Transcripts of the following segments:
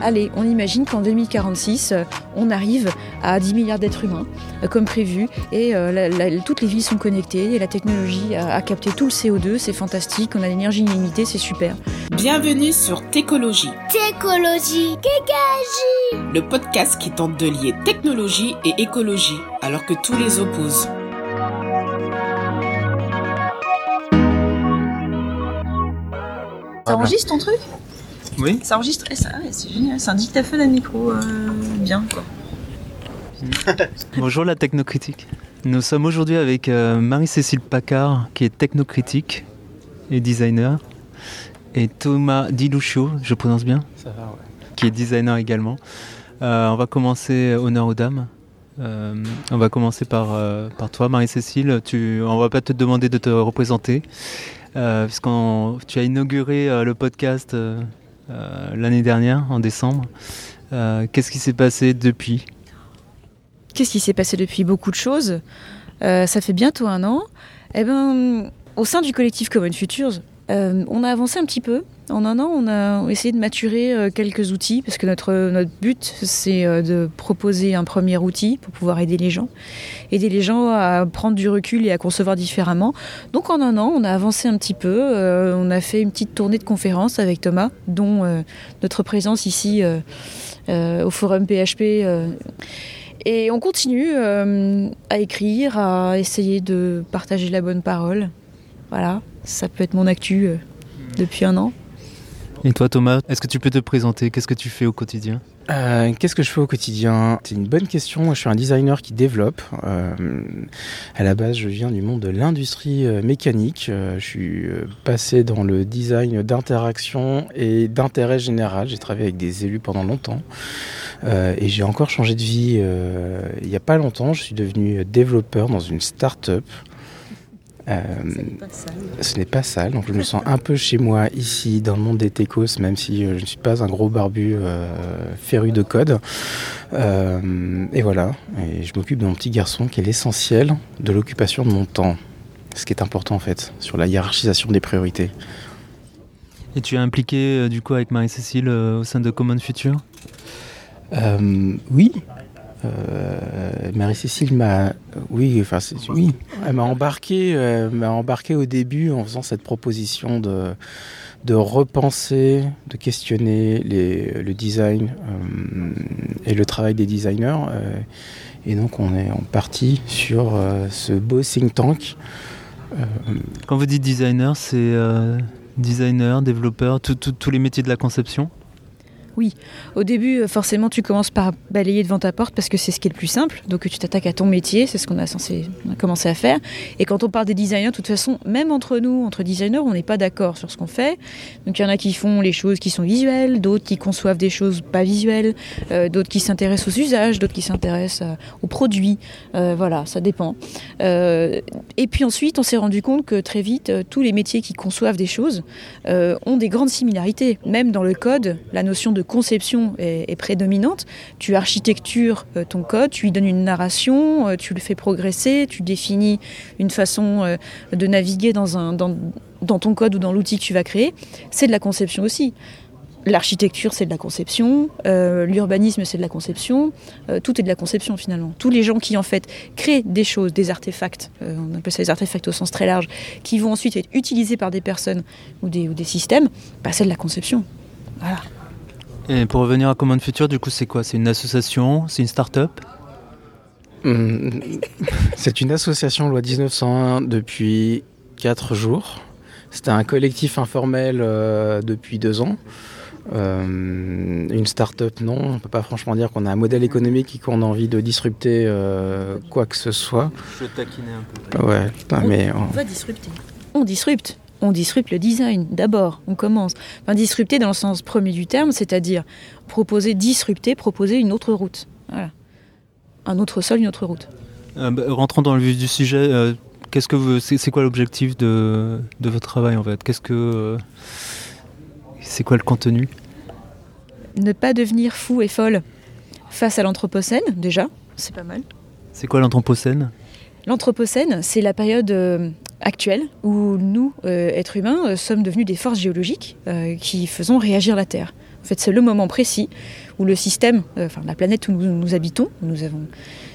allez, on imagine qu'en 2046, euh, on arrive à 10 milliards d'êtres humains, euh, comme prévu, et toutes les villes sont connectées, et la technologie a, capté tout le CO2, c'est fantastique, on a l'énergie illimitée, c'est super. Bienvenue sur Técologie. Técologie, Kékagie Le podcast qui tente de lier technologie et écologie, alors que tous les opposent. Ça enregistre ton truc? Oui. Ça enregistre ça, c'est génial. C'est un dictaphone à micro euh, bien, quoi. Bonjour la technocritique. Nous sommes aujourd'hui avec euh, Marie-Cécile Paccard, qui est technocritique et designer, et Thomas Diluccio, je prononce bien? Ça va, ouais. Qui est designer également. Euh, on va commencer honneur aux dames. on va commencer par, par toi, Marie-Cécile. Tu, on va pas te demander de te représenter. Euh, puisqu'on tu as inauguré euh, le podcast euh, l'année dernière, en décembre. Qu'est-ce qui s'est passé depuis? Qu'est-ce qui s'est passé depuis? Beaucoup de choses. ça fait bientôt un an. Eh ben, au sein du collectif Common Futures, on a avancé un petit peu. En un an, on a essayé de maturer euh, quelques outils parce que notre, but, c'est euh, de proposer un premier outil pour pouvoir aider les gens, aider les gens à prendre du recul et à concevoir différemment. Donc en un an, on a avancé un petit peu. Euh, on a fait une petite tournée de conférences avec Thomas, dont notre présence ici au forum PHP. Et on continue à écrire, à essayer de partager la bonne parole. Voilà, ça peut être mon actu depuis un an. Et toi Thomas, est-ce que tu peux te présenter? Qu'est-ce que tu fais au quotidien? Euh, Qu'est-ce que je fais au quotidien? C'est une bonne question. Moi, je suis un designer qui développe. Euh, à la base, je viens du monde de l'industrie euh, mécanique. je suis passé dans le design d'interaction et d'intérêt général. J'ai travaillé avec des élus pendant longtemps. et j'ai encore changé de vie il n'y a pas longtemps. Je suis devenu développeur dans une start-up euh, ce n'est pas sale, donc je me sens un peu chez moi ici dans le monde des techos, même si euh, je ne suis pas un gros barbu euh, féru de code. et voilà, et je m'occupe de mon petit garçon qui est l'essentiel de l'occupation de mon temps, ce qui est important en fait, sur la hiérarchisation des priorités. Et tu es impliqué du coup avec Marie-Cécile au sein de Common Future? Oui, euh, Marie-Cécile m'a, oui, enfin, oui, elle m'a embarqué, euh, m'a embarqué au début en faisant cette proposition de, de repenser, de questionner le design euh, et le travail des designers. et donc, on est en partie sur ce beau think tank. Quand vous dites designer, c'est designer, développeur, tous les métiers de la conception? Oui, au début, euh, forcément, tu commences par balayer devant ta porte parce que c'est ce qui est le plus simple. Donc, tu t'attaques à ton métier, c'est ce qu'on a censé commencer à faire. Et quand on parle des designers, de toute façon, même entre nous, entre designers, on n'est pas d'accord sur ce qu'on fait. Donc, il y en a qui font les choses qui sont visuelles, d'autres qui conçoivent des choses pas visuelles, euh, d'autres qui s'intéressent aux usages, d'autres qui s'intéressent euh, aux produits. voilà, ça dépend. et puis ensuite, on s'est rendu compte que très vite, tous les métiers qui conçoivent des choses ont des grandes similarités. Même dans le code, la notion de conception est, prédominante. Tu architectures euh, ton code, tu lui donnes une narration, euh, tu le fais progresser, tu définis une façon euh, de naviguer dans, ton code ou dans l'outil que tu vas créer. C'est de la conception aussi. L'architecture, c'est de la conception, l'urbanisme, c'est de la conception, tout est de la conception finalement. Tous les gens qui en fait créent des choses, des artefacts, on appelle ça des artefacts au sens très large, qui vont ensuite être utilisés par des personnes ou des, ou des systèmes, bah, c'est de la conception. Voilà. Et pour revenir à Command Future, du coup, c'est quoi? C'est une association? C'est une start-up? Hum, C'est une association loi 1901 depuis 4 jours. C'était un collectif informel euh, depuis 2 ans. Euh, une start-up, non. On ne peut pas franchement dire qu'on a un modèle économique et qu'on a envie de disrupter euh, quoi que ce soit. Je taquinais un peu. Ouais, mais on va disrupter. On disrupte on disrupte le design d'abord, on commence. Enfin, disrupter dans le sens premier du terme, c'est-à-dire proposer, disrupter, proposer une autre route. Voilà. Un autre sol, une autre route. Euh, bah, rentrons dans le vif du sujet, euh, qu'est-ce que c'est, quoi l'objectif de, votre travail en fait? Qu'est-ce que euh, c'est quoi le contenu? Ne pas devenir fou et folle face à l'anthropocène déjà, c'est pas mal. C'est quoi l'anthropocène? L'anthropocène, c'est la période actuelle où nous, euh, êtres humains, euh, sommes devenus des forces géologiques euh, qui faisons réagir la Terre. En fait, c'est le moment précis où le système, euh, enfin la planète où nous, nous habitons, où nous, avons,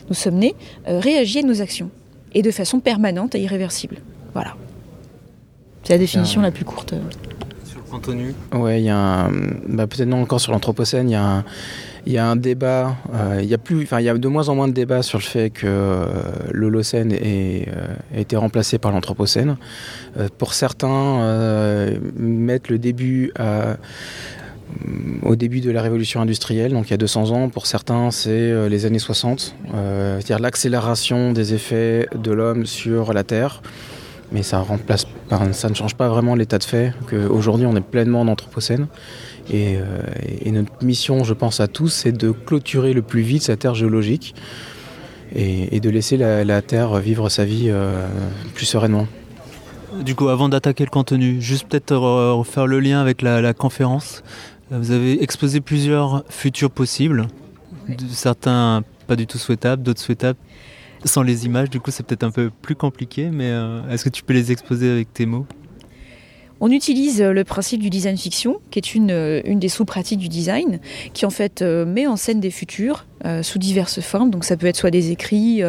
nous sommes nés, euh, réagit à nos actions. Et de façon permanente et irréversible. Voilà. C'est la définition la plus courte. Sur le contenu Ouais, il y a un, bah, peut-être non encore sur l'anthropocène, il y a un, il y a un débat, euh, il y a plus, enfin il y a de moins en moins de débats sur le fait que euh, l'Holocène ait, euh, été remplacé par l'anthropocène. Pour certains, mettre le début au début de la révolution industrielle, donc il y a 200 ans. Pour certains, c'est les années 60, euh, c'est-à-dire l'accélération des effets de l'homme sur la Terre. Mais ça, remplace, ça ne change pas vraiment l'état de fait qu'aujourd'hui on est pleinement en anthropocène. Et, euh, et notre mission, je pense à tous, c'est de clôturer le plus vite cette Terre géologique et, et de laisser la, la Terre vivre sa vie euh, plus sereinement. Du coup, avant d'attaquer le contenu, juste peut-être refaire le lien avec la, la conférence. Euh, Vous avez exposé plusieurs futurs possibles, certains pas du tout souhaitables, d'autres souhaitables. Sans les images, du coup, c'est peut-être un peu plus compliqué, mais euh, est-ce que tu peux les exposer avec tes mots? On utilise euh, le principe du design fiction, qui est une, euh, une des sous-pratiques du design, qui en fait euh, met en scène des futurs sous diverses formes. Donc ça peut être soit des écrits,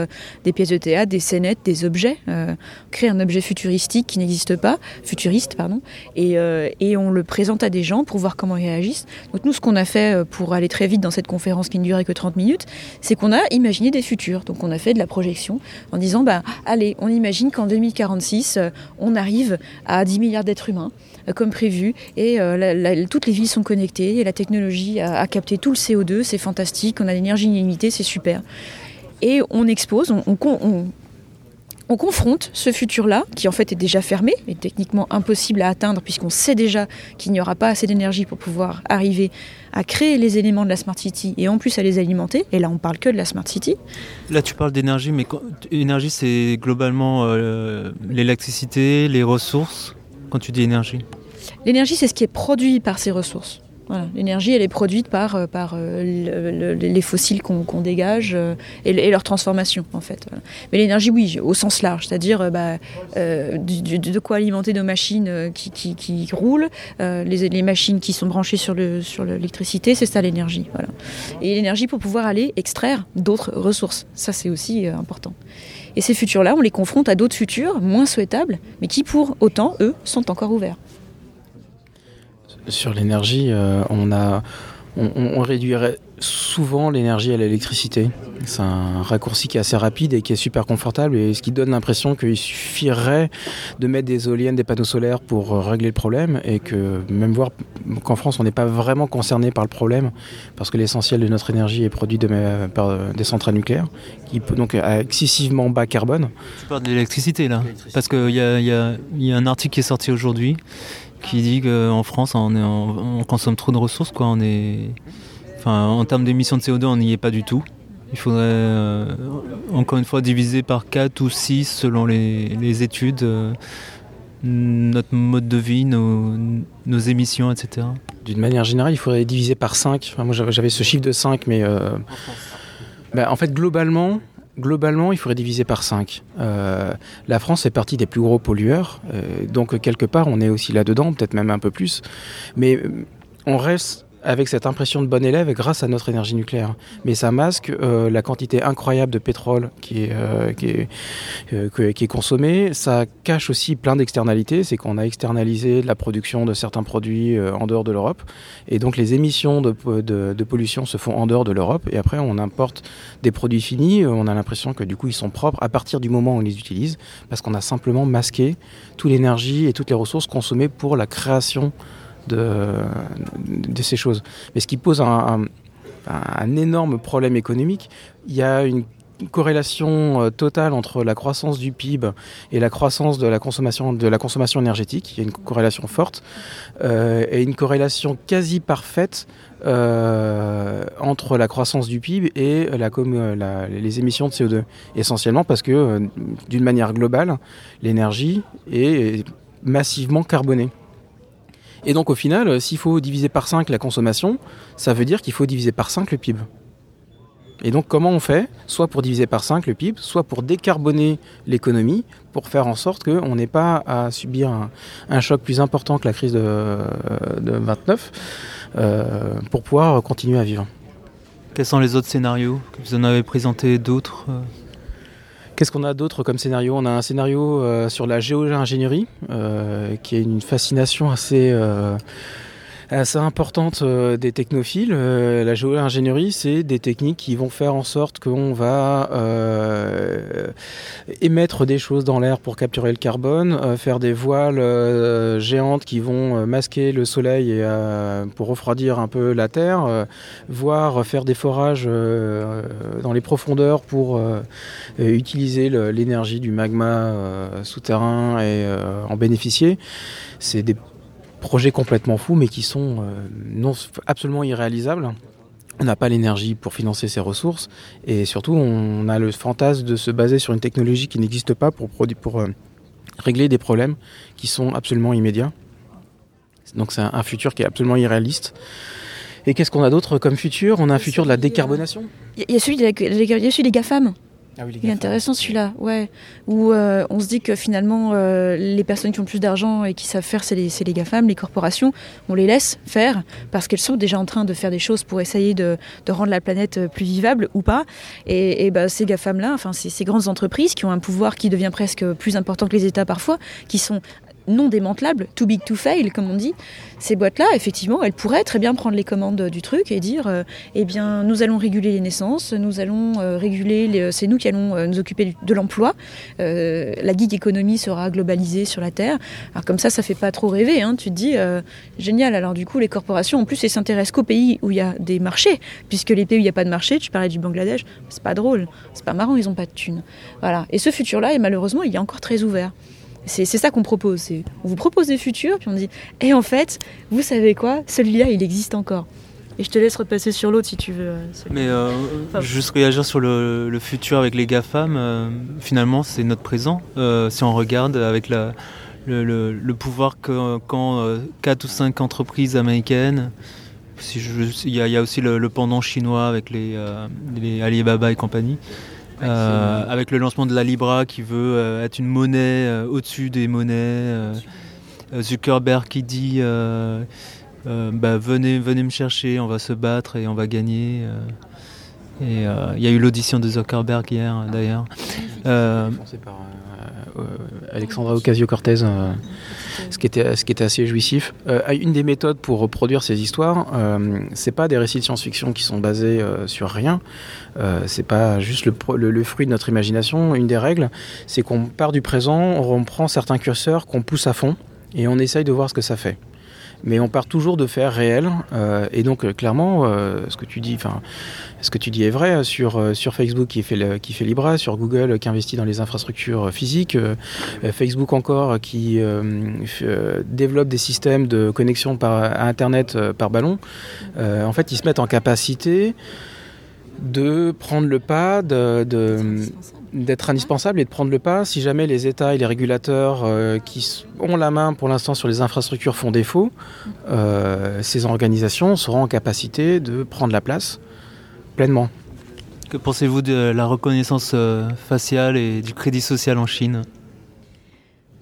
des pièces de théâtre, des scénettes, des objets. Euh, créer un objet futuristique qui n'existe pas, futuriste pardon, et, et on le présente à des gens pour voir comment ils réagissent. Donc nous, ce qu'on a fait pour aller très vite dans cette conférence qui ne durait que 30 minutes, c'est qu'on a imaginé des futurs. Donc on a fait de la projection en disant, bah, allez, on imagine qu'en 2046, euh, on arrive à 10 milliards d'êtres humains euh, comme prévu et euh, toutes les villes sont connectées et la technologie a, capté tout le CO2, c'est fantastique, on a l'énergie illimitée, c'est super. Et on expose, on, on con- on- on confronte ce futur-là, qui en fait est déjà fermé, et techniquement impossible à atteindre, puisqu'on sait déjà qu'il n'y aura pas assez d'énergie pour pouvoir arriver à créer les éléments de la Smart City et en plus à les alimenter. Et là, on parle que de la Smart City. Là, tu parles d'énergie, mais énergie, c'est globalement euh, l'électricité, les ressources. Quand tu dis énergie, L'énergie, c'est ce qui est produit par ces ressources. L'énergie, elle est produite par, euh, par euh, le- le- les fossiles qu'on dégage euh, et, leur transformation, en fait. Mais l'énergie, oui, au sens large, c'est-à-dire bah, de quoi alimenter nos machines qui, qui- qui roulent, les, les machines qui sont branchées sur le- sur l'électricité, c'est ça l'énergie. Et l'énergie pour pouvoir aller extraire d'autres ressources. Ça, c'est aussi important. Et ces futurs-là, on les confronte à d'autres futurs moins souhaitables, mais qui, pour autant, eux, sont encore ouverts. Sur l'énergie, euh, on, a, on, réduirait souvent l'énergie à l'électricité. C'est un raccourci qui est assez rapide et qui est super confortable et ce qui donne l'impression qu'il suffirait de mettre des éoliennes, des panneaux solaires pour euh, régler le problème et que même voir qu'en France on n'est pas vraiment concerné par le problème parce que l'essentiel de notre énergie est produit par euh, des centrales nucléaires qui peut donc à excessivement bas carbone. tu de l'électricité là, parce qu'il y a un article qui est sorti aujourd'hui qui dit qu'en France, on, consomme trop de ressources, quoi. On est, en termes d'émissions de CO2, on n'y est pas du tout. Il faudrait, euh, encore une fois, diviser par 4 ou 6 selon les, études, euh, notre mode de vie, nos, émissions, etc. D'une manière générale, il faudrait diviser par 5. moi, j'avais ce chiffre de 5, mais euh, bah, en fait, globalement, globalement, il faudrait diviser par 5. la France fait partie des plus gros pollueurs, euh, donc quelque part, on est aussi là-dedans, peut-être même un peu plus. Mais euh, on reste avec cette impression de bon élève grâce à notre énergie nucléaire. Mais ça masque euh, la quantité incroyable de pétrole qui est, euh, euh, consommée. Ça cache aussi plein d'externalités. C'est qu'on a externalisé la production de certains produits euh, en dehors de l'Europe. Et donc les émissions de, de- pollution se font en dehors de l'Europe. Et après, on importe des produits finis. On a l'impression que du coup, ils sont propres à partir du moment où on les utilise. Parce qu'on a simplement masqué toute l'énergie et toutes les ressources consommées pour la création de, ces choses. Mais ce qui pose un, énorme problème économique, il y a une corrélation euh, totale entre la croissance du PIB et la croissance de la consommation, de la consommation énergétique. Il y a une corrélation forte euh, et une corrélation quasi parfaite euh, entre la croissance du PIB et les émissions de CO2. Essentiellement parce que, d'une manière globale, l'énergie est massivement carbonée. Et donc au final, euh, s'il faut diviser par 5 la consommation, ça veut dire qu'il faut diviser par 5 le PIB. Et donc comment on fait Soit pour diviser par 5 le PIB, soit pour décarboner l'économie, pour faire en sorte qu'on n'ait pas à subir un, choc plus important que la crise de, de 29, euh, pour pouvoir continuer à vivre. Quels sont les autres scénarios? Vous en avez présenté d'autres euh? Qu'est-ce qu'on a d'autre comme scénario? On a un scénario euh, sur la géo-ingénierie, qui est une fascination assez assez importante euh, des technophiles. Euh, la géo-ingénierie, c'est des techniques qui vont faire en sorte qu'on va euh, émettre des choses dans l'air pour capturer le carbone, faire des voiles géantes qui vont masquer le soleil et, pour refroidir un peu la Terre, voire faire des forages dans les profondeurs pour utiliser l'énergie du magma souterrain et en bénéficier. C'est des projets complètement fous, mais qui sont euh, non, absolument irréalisables. On n'a pas l'énergie pour financer ces ressources et surtout on a le fantasme de se baser sur une technologie qui n'existe pas pour, pour euh, régler des problèmes qui sont absolument immédiats. Donc c'est un, futur qui est absolument irréaliste. Et qu'est-ce qu'on a d'autre comme futur? On a un futur de la décarbonation. Il y a celui, des GAFAM. Ah il est intéressant celui-là, ouais. Où euh, on se dit que finalement, euh, les personnes qui ont le plus d'argent et qui savent faire, c'est les, les GAFAM, les corporations. On les laisse faire parce qu'elles sont déjà en train de faire des choses pour essayer de, rendre la planète euh, plus vivable ou pas. Et, bah, ces GAFAM-là, enfin, ces, ces grandes entreprises qui ont un pouvoir qui devient presque plus important que les États parfois, qui sont non démantelables, too big to fail, comme on dit, ces boîtes-là, effectivement, elles pourraient très bien prendre les commandes du truc et dire, euh, eh bien, nous allons réguler les naissances, nous allons euh, réguler, euh, c'est nous qui allons nous occuper de l'emploi, la gig économie sera globalisée sur la Terre. Alors comme ça, ça fait pas trop rêver, hein. tu te dis, génial, alors du coup, les corporations, en plus, elles s'intéressent qu'aux pays où il y a des marchés, puisque les pays où il n'y a pas de marché, tu parlais du Bangladesh, c'est pas drôle, c'est pas marrant, ils n'ont pas de thunes. Voilà. Et ce futur-là, malheureusement, il est encore très ouvert. C'est ça qu'on propose. On vous propose des futurs, puis on dit Et en fait, vous savez quoi? Celui-là, il existe encore. Et je te laisse repasser sur l'autre si tu veux. Euh, Mais euh, juste réagir sur le, futur avec les GAFAM, euh, finalement, c'est notre présent. si on regarde avec la, le, pouvoir qu'ont quand 4 ou 5 entreprises américaines, il y, a aussi le, pendant chinois avec les, les Alibaba et compagnie. Euh, avec le lancement de la Libra qui veut euh, être une monnaie euh, au-dessus des monnaies. Zuckerberg qui dit bah, venez, venez me chercher, on va se battre et on va gagner. Et il y a eu l'audition de Zuckerberg hier d'ailleurs. Alexandra Ocasio-Cortez, euh, ce, qui était, ce qui était assez jouissif. Euh, une des méthodes pour reproduire ces histoires, euh, c'est pas des récits de science-fiction qui sont basés sur rien. c'est pas juste le, le, fruit de notre imagination. Une des règles, c'est qu'on part du présent, on prend certains curseurs qu'on pousse à fond et on essaye de voir ce que ça fait mais on part toujours de faire réel. Euh, et donc, euh, clairement, euh, ce que tu dis, ce que tu dis est vrai sur, sur Facebook qui fait, qui fait Libra, sur Google qui investit dans les infrastructures physiques, Facebook encore qui développe des systèmes de connexion par, à Internet par ballon. en fait, ils se mettent en capacité de prendre le pas, de, d'être indispensable et de prendre le pas si jamais les États et les régulateurs euh, qui ont la main pour l'instant sur les infrastructures font défaut, euh, ces organisations seront en capacité de prendre la place pleinement. Que pensez-vous de la reconnaissance euh, faciale et du crédit social en Chine?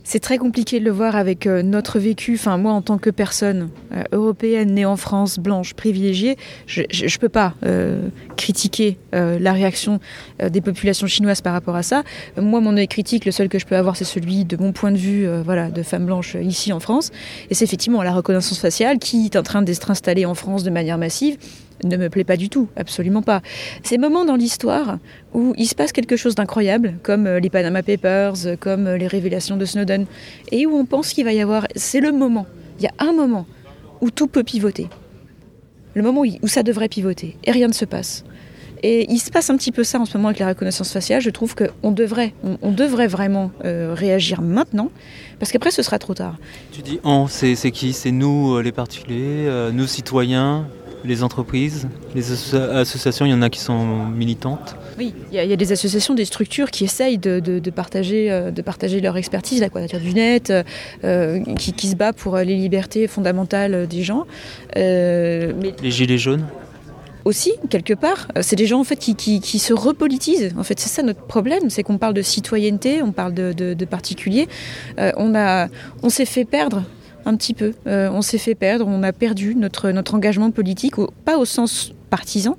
C'est très compliqué de le voir avec euh, notre vécu. Enfin, moi, en tant que personne euh, européenne née en France, blanche, privilégiée, je ne peux pas euh, critiquer la réaction des populations chinoises par rapport à ça. Moi, mon œil critique, le seul que je peux avoir, c'est celui de mon point de vue, voilà, de femme blanche ici en France. Et c'est effectivement la reconnaissance faciale qui est en train d'être installée en France de manière massive ne me plaît pas du tout, absolument pas. Ces moments dans l'histoire où il se passe quelque chose d'incroyable, comme euh, les Panama Papers, comme euh, les révélations de Snowden, et où on pense qu'il va y avoir, c'est le moment, il y a un moment où tout peut pivoter. Le moment où ça devrait pivoter, et rien ne se passe. Et il se passe un petit peu ça en ce moment avec la reconnaissance faciale. Je trouve qu'on devrait, on, devrait vraiment euh, réagir maintenant, parce qu'après ce sera trop tard. Tu dis c'est qui? C'est nous les particuliers, nous citoyens? Les entreprises, les associations, il y en a qui sont militantes. Oui, il y, a des associations, des structures qui essayent de, partager, euh, de partager leur expertise, la Quadrature du Net, euh, qui, se bat pour les libertés fondamentales des gens. Euh, les Gilets jaunes aussi, quelque part, euh, c'est des gens en fait qui, qui, qui se repolitisent. En fait, c'est ça notre problème, c'est qu'on parle de citoyenneté, on parle de, de, de particuliers. Euh, on a, on s'est fait perdre un petit peu. Euh, on s'est fait perdre, on a perdu notre, notre engagement politique, au, pas au sens partisan,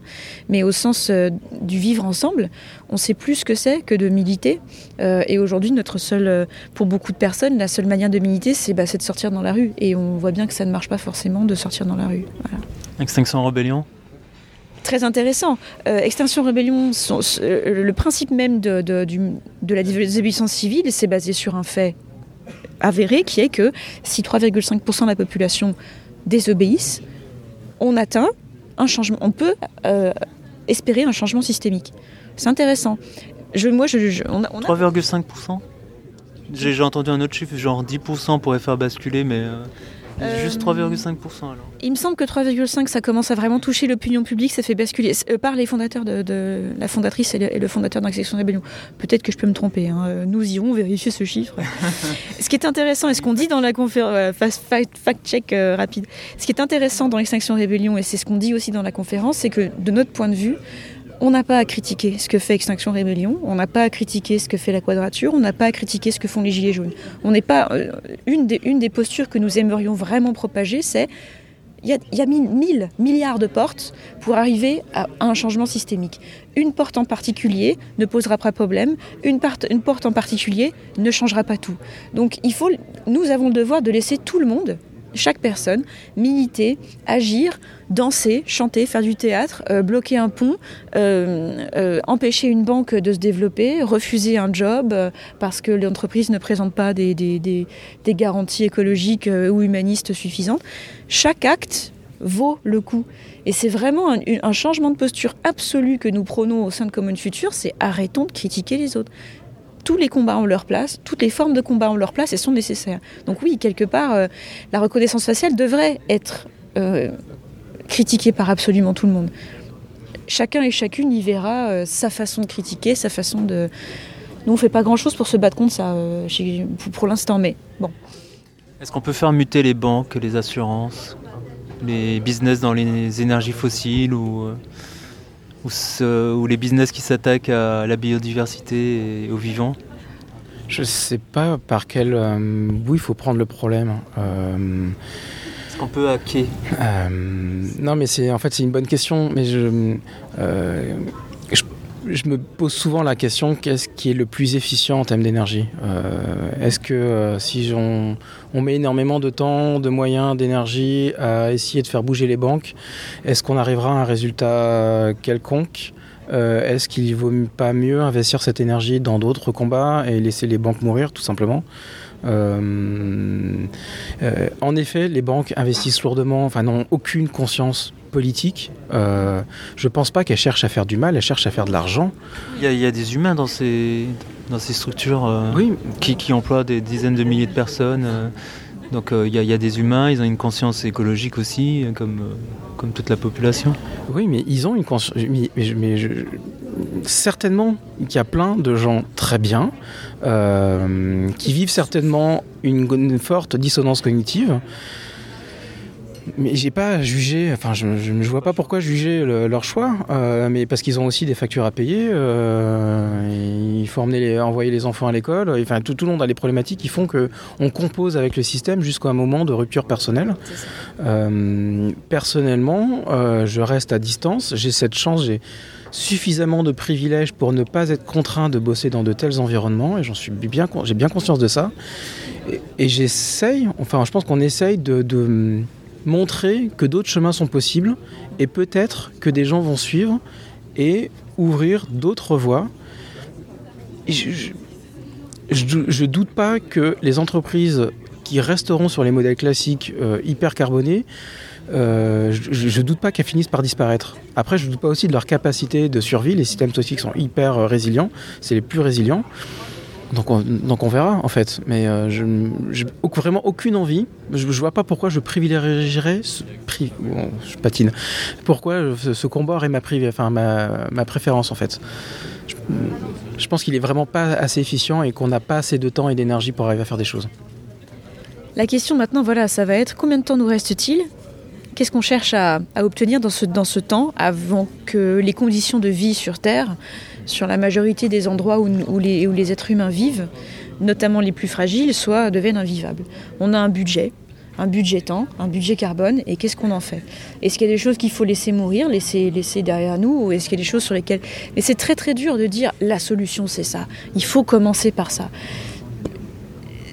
mais au sens euh, du vivre ensemble. On sait plus ce que c'est que de militer. Euh, et aujourd'hui, notre seul, euh, pour beaucoup de personnes, la seule manière de militer, c'est bah, c'est de sortir dans la rue. Et on voit bien que ça ne marche pas forcément de sortir dans la rue. Voilà. Extinction Rebellion Très intéressant. Euh, Extinction euh, le principe même de, de- du- de la désobéissance civile, c'est basé sur un fait avéré qui est que si 3,5% de la population désobéissent, on atteint un changement. On peut euh, espérer un changement systémique. C'est intéressant. Moi, on a- on a- 3,5% J'ai j'ai entendu un autre chiffre, genre 10% pourrait faire basculer, mais euh, Euh, juste 3,5% alors. Il me semble que 3,5, ça commence à vraiment toucher l'opinion publique, ça fait basculer euh, par les fondateurs de, de- la fondatrice et le, et le fondateur d'Extinction Rebellion. Peut-être que je peux me tromper. hein. Nous irons vérifier ce chiffre. ce qui est intéressant et ce qu'on dit dans la conférence, fact-check euh, rapide. Ce qui est intéressant dans Extinction Rebellion et c'est ce qu'on dit aussi dans la conférence, c'est que de notre point de vue, on n'a pas à critiquer ce que fait Extinction Rebellion, on n'a pas à critiquer ce que fait la Quadrature, on n'a pas à critiquer ce que font les Gilets jaunes. On n'est pas euh, une des, postures que nous aimerions vraiment propager, c'est il y a, mille, milliards de portes pour arriver à, un changement systémique. Une porte en particulier ne posera pas problème, une porte en particulier ne changera pas tout. Donc il faut, nous avons le devoir de laisser tout le monde, chaque personne, militer, agir, danser, chanter, faire du théâtre, euh, bloquer un pont, euh, euh, empêcher une banque de se développer, refuser un job parce que l'entreprise ne présente pas des, garanties écologiques ou humanistes suffisantes. Chaque acte vaut le coup. Et c'est vraiment un, un changement de posture absolu que nous prônons au sein de Commune Future, c'est arrêtons de critiquer les autres. Tous les combats ont leur place, toutes les formes de combat ont leur place et sont nécessaires. Donc oui, quelque part, euh, la reconnaissance faciale devrait être euh, critiquée par absolument tout le monde. Chacun et chacune y verra euh, sa façon de critiquer, sa façon de... Nous, on fait pas grand-chose pour se battre contre ça, pour, l'instant, mais bon. Est-ce qu'on peut faire muter les banques, les assurances, les business dans les énergies fossiles ou, ou, ce- ou les business qui s'attaquent à la biodiversité et aux vivants Je sais pas par quel euh, bout il faut prendre le problème. Euh, Est-ce qu'on peut hacker? euh, non, mais c'est en fait c'est une bonne question, mais je, euh, je, me pose souvent la question qu'est-ce qui est le plus efficient en termes d'énergie Euh, Est-ce que euh, si on, met énormément de temps, de moyens, d'énergie à essayer de faire bouger les banques, est-ce qu'on arrivera à un résultat quelconque Euh, Est-ce qu'il vaut pas mieux investir cette énergie dans d'autres combats et laisser les banques mourir tout simplement en effet, les banques investissent lourdement, enfin n'ont aucune conscience politique. Euh, je pense pas qu'elles cherchent à faire du mal, elles cherchent à faire de l'argent. il y, a, il y a des humains dans ces, dans ces structures euh, Oui, qui, qui emploient des dizaines de milliers de personnes. euh, donc il y, y a des humains, ils ont une conscience écologique aussi, comme, comme toute la population. oui, mais ils ont une conscience. Mais, mais je- mais je- certainement qu'il y a plein de gens très bien qui vivent certainement une, une forte dissonance cognitive. Mais j'ai pas à juger, enfin je, je vois pas pourquoi juger le- leur choix, euh, mais parce qu'ils ont aussi des factures à payer, euh, il faut emmener les, envoyer les enfants à l'école, enfin tout, tout le monde a des problématiques qui font que on compose avec le système jusqu'à un moment de rupture personnelle. Euh, personnellement, euh, je reste à distance, j'ai cette chance, j'ai suffisamment de privilèges pour ne pas être contraint de bosser dans de tels environnements et j'en suis bien, j'ai bien conscience de ça. Et, et j'essaye, enfin je pense qu'on essaye de, de montrer que d'autres chemins sont possibles et peut-être que des gens vont suivre et ouvrir d'autres voies. Je, je doute pas que les entreprises qui resteront sur les modèles classiques euh, hyper carbonés, euh, je, je doute pas qu'elles finissent par disparaître. Après, je doute pas aussi de leur capacité de survie. Les systèmes toxiques sont hyper euh, résilients, c'est les plus résilients. Donc on, verra en fait. Mais euh, je vraiment aucune envie. Je, je vois pas pourquoi je privilégierais ce pri- bon, je patine. Pourquoi ce, ce combat aurait ma, préférence en fait. Je, pense qu'il est vraiment pas assez efficient et qu'on n'a pas assez de temps et d'énergie pour arriver à faire des choses. La question maintenant, voilà, ça va être combien de temps nous reste-t-il? Qu'est-ce qu'on cherche à, obtenir dans ce temps avant que les conditions de vie sur Terre, sur la majorité des endroits où, les, êtres humains vivent, notamment les plus fragiles, soient, deviennent invivables. On a un budget, un budget temps, un budget carbone, et qu'est-ce qu'on en fait? Est-ce qu'il y a des choses qu'il faut laisser mourir, laisser, laisser derrière nous, ou est-ce qu'il y a des choses sur lesquelles... Mais c'est très très dur de dire la solution c'est ça, il faut commencer par ça.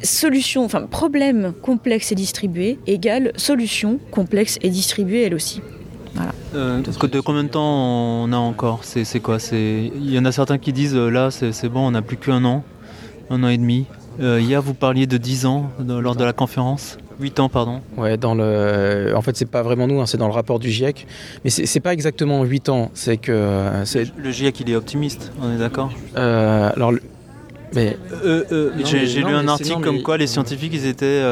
Solution, enfin problème complexe et distribué égale solution complexe et distribuée elle aussi. Voilà. Euh, de combien de temps on a encore C'est quoi Il y en a certains qui disent euh, là c'est bon, on n'a plus qu'un an, un an et demi. Euh, hier vous parliez de 10 ans de, lors de la conférence 8 ans, pardon. Ouais, dans le... En fait, c'est pas vraiment nous, hein, c'est dans le rapport du GIEC. Mais c'est pas exactement 8 ans, c'est que. Euh, le GIEC, il est optimiste, on est d'accord euh, Alors. Mais. Euh, euh J'ai lu un article comme quoi les scientifiques, ils étaient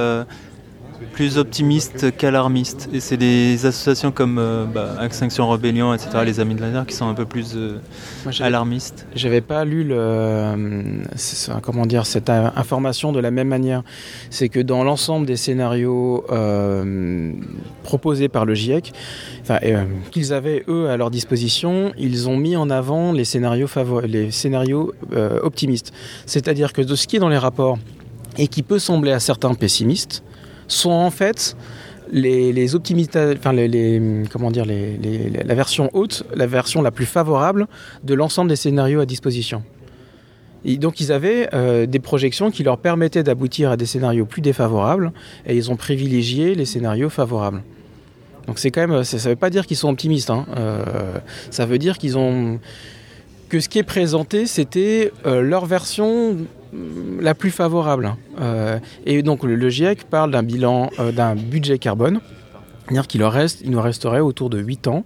plus optimistes qu'alarmistes. Et c'est des associations comme euh, bah, Extinction Rebellion, etc., les Amis de la Terre, qui sont un peu plus euh, alarmistes. J'avais pas lu le, comment dire, cette information de la même manière. C'est que dans l'ensemble des scénarios euh, proposés par le GIEC, qu'ils avaient eux à leur disposition, ils ont mis en avant les scénarios, les scénarios optimistes. C'est-à-dire que de ce qui est dans les rapports et qui peut sembler à certains pessimistes, sont en fait les, les enfin les, comment dire, les, la version haute, la version la plus favorable de l'ensemble des scénarios à disposition. Donc ils avaient euh, des projections qui leur permettaient d'aboutir à des scénarios plus défavorables et ils ont privilégié les scénarios favorables. Donc c'est quand même, ça ne veut pas dire qu'ils sont optimistes, hein. euh, ça veut dire qu'ils ont que ce qui est présenté c'était euh, leur version la plus favorable. Euh, et donc le, GIEC parle d'un bilan, euh, d'un budget carbone, c'est-à-dire qu'il il nous resterait autour de 8 ans.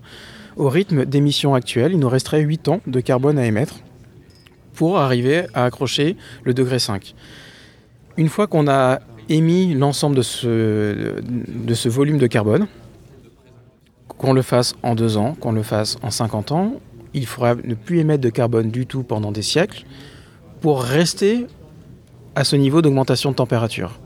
Au rythme d'émissions actuelles, il nous resterait 8 ans de carbone à émettre pour arriver à accrocher le degré 5. Une fois qu'on a émis l'ensemble de ce, de ce volume de carbone, qu'on le fasse en 2 ans, qu'on le fasse en 50 ans, il faudra ne plus émettre de carbone du tout pendant des siècles pour rester à ce niveau d'augmentation de température.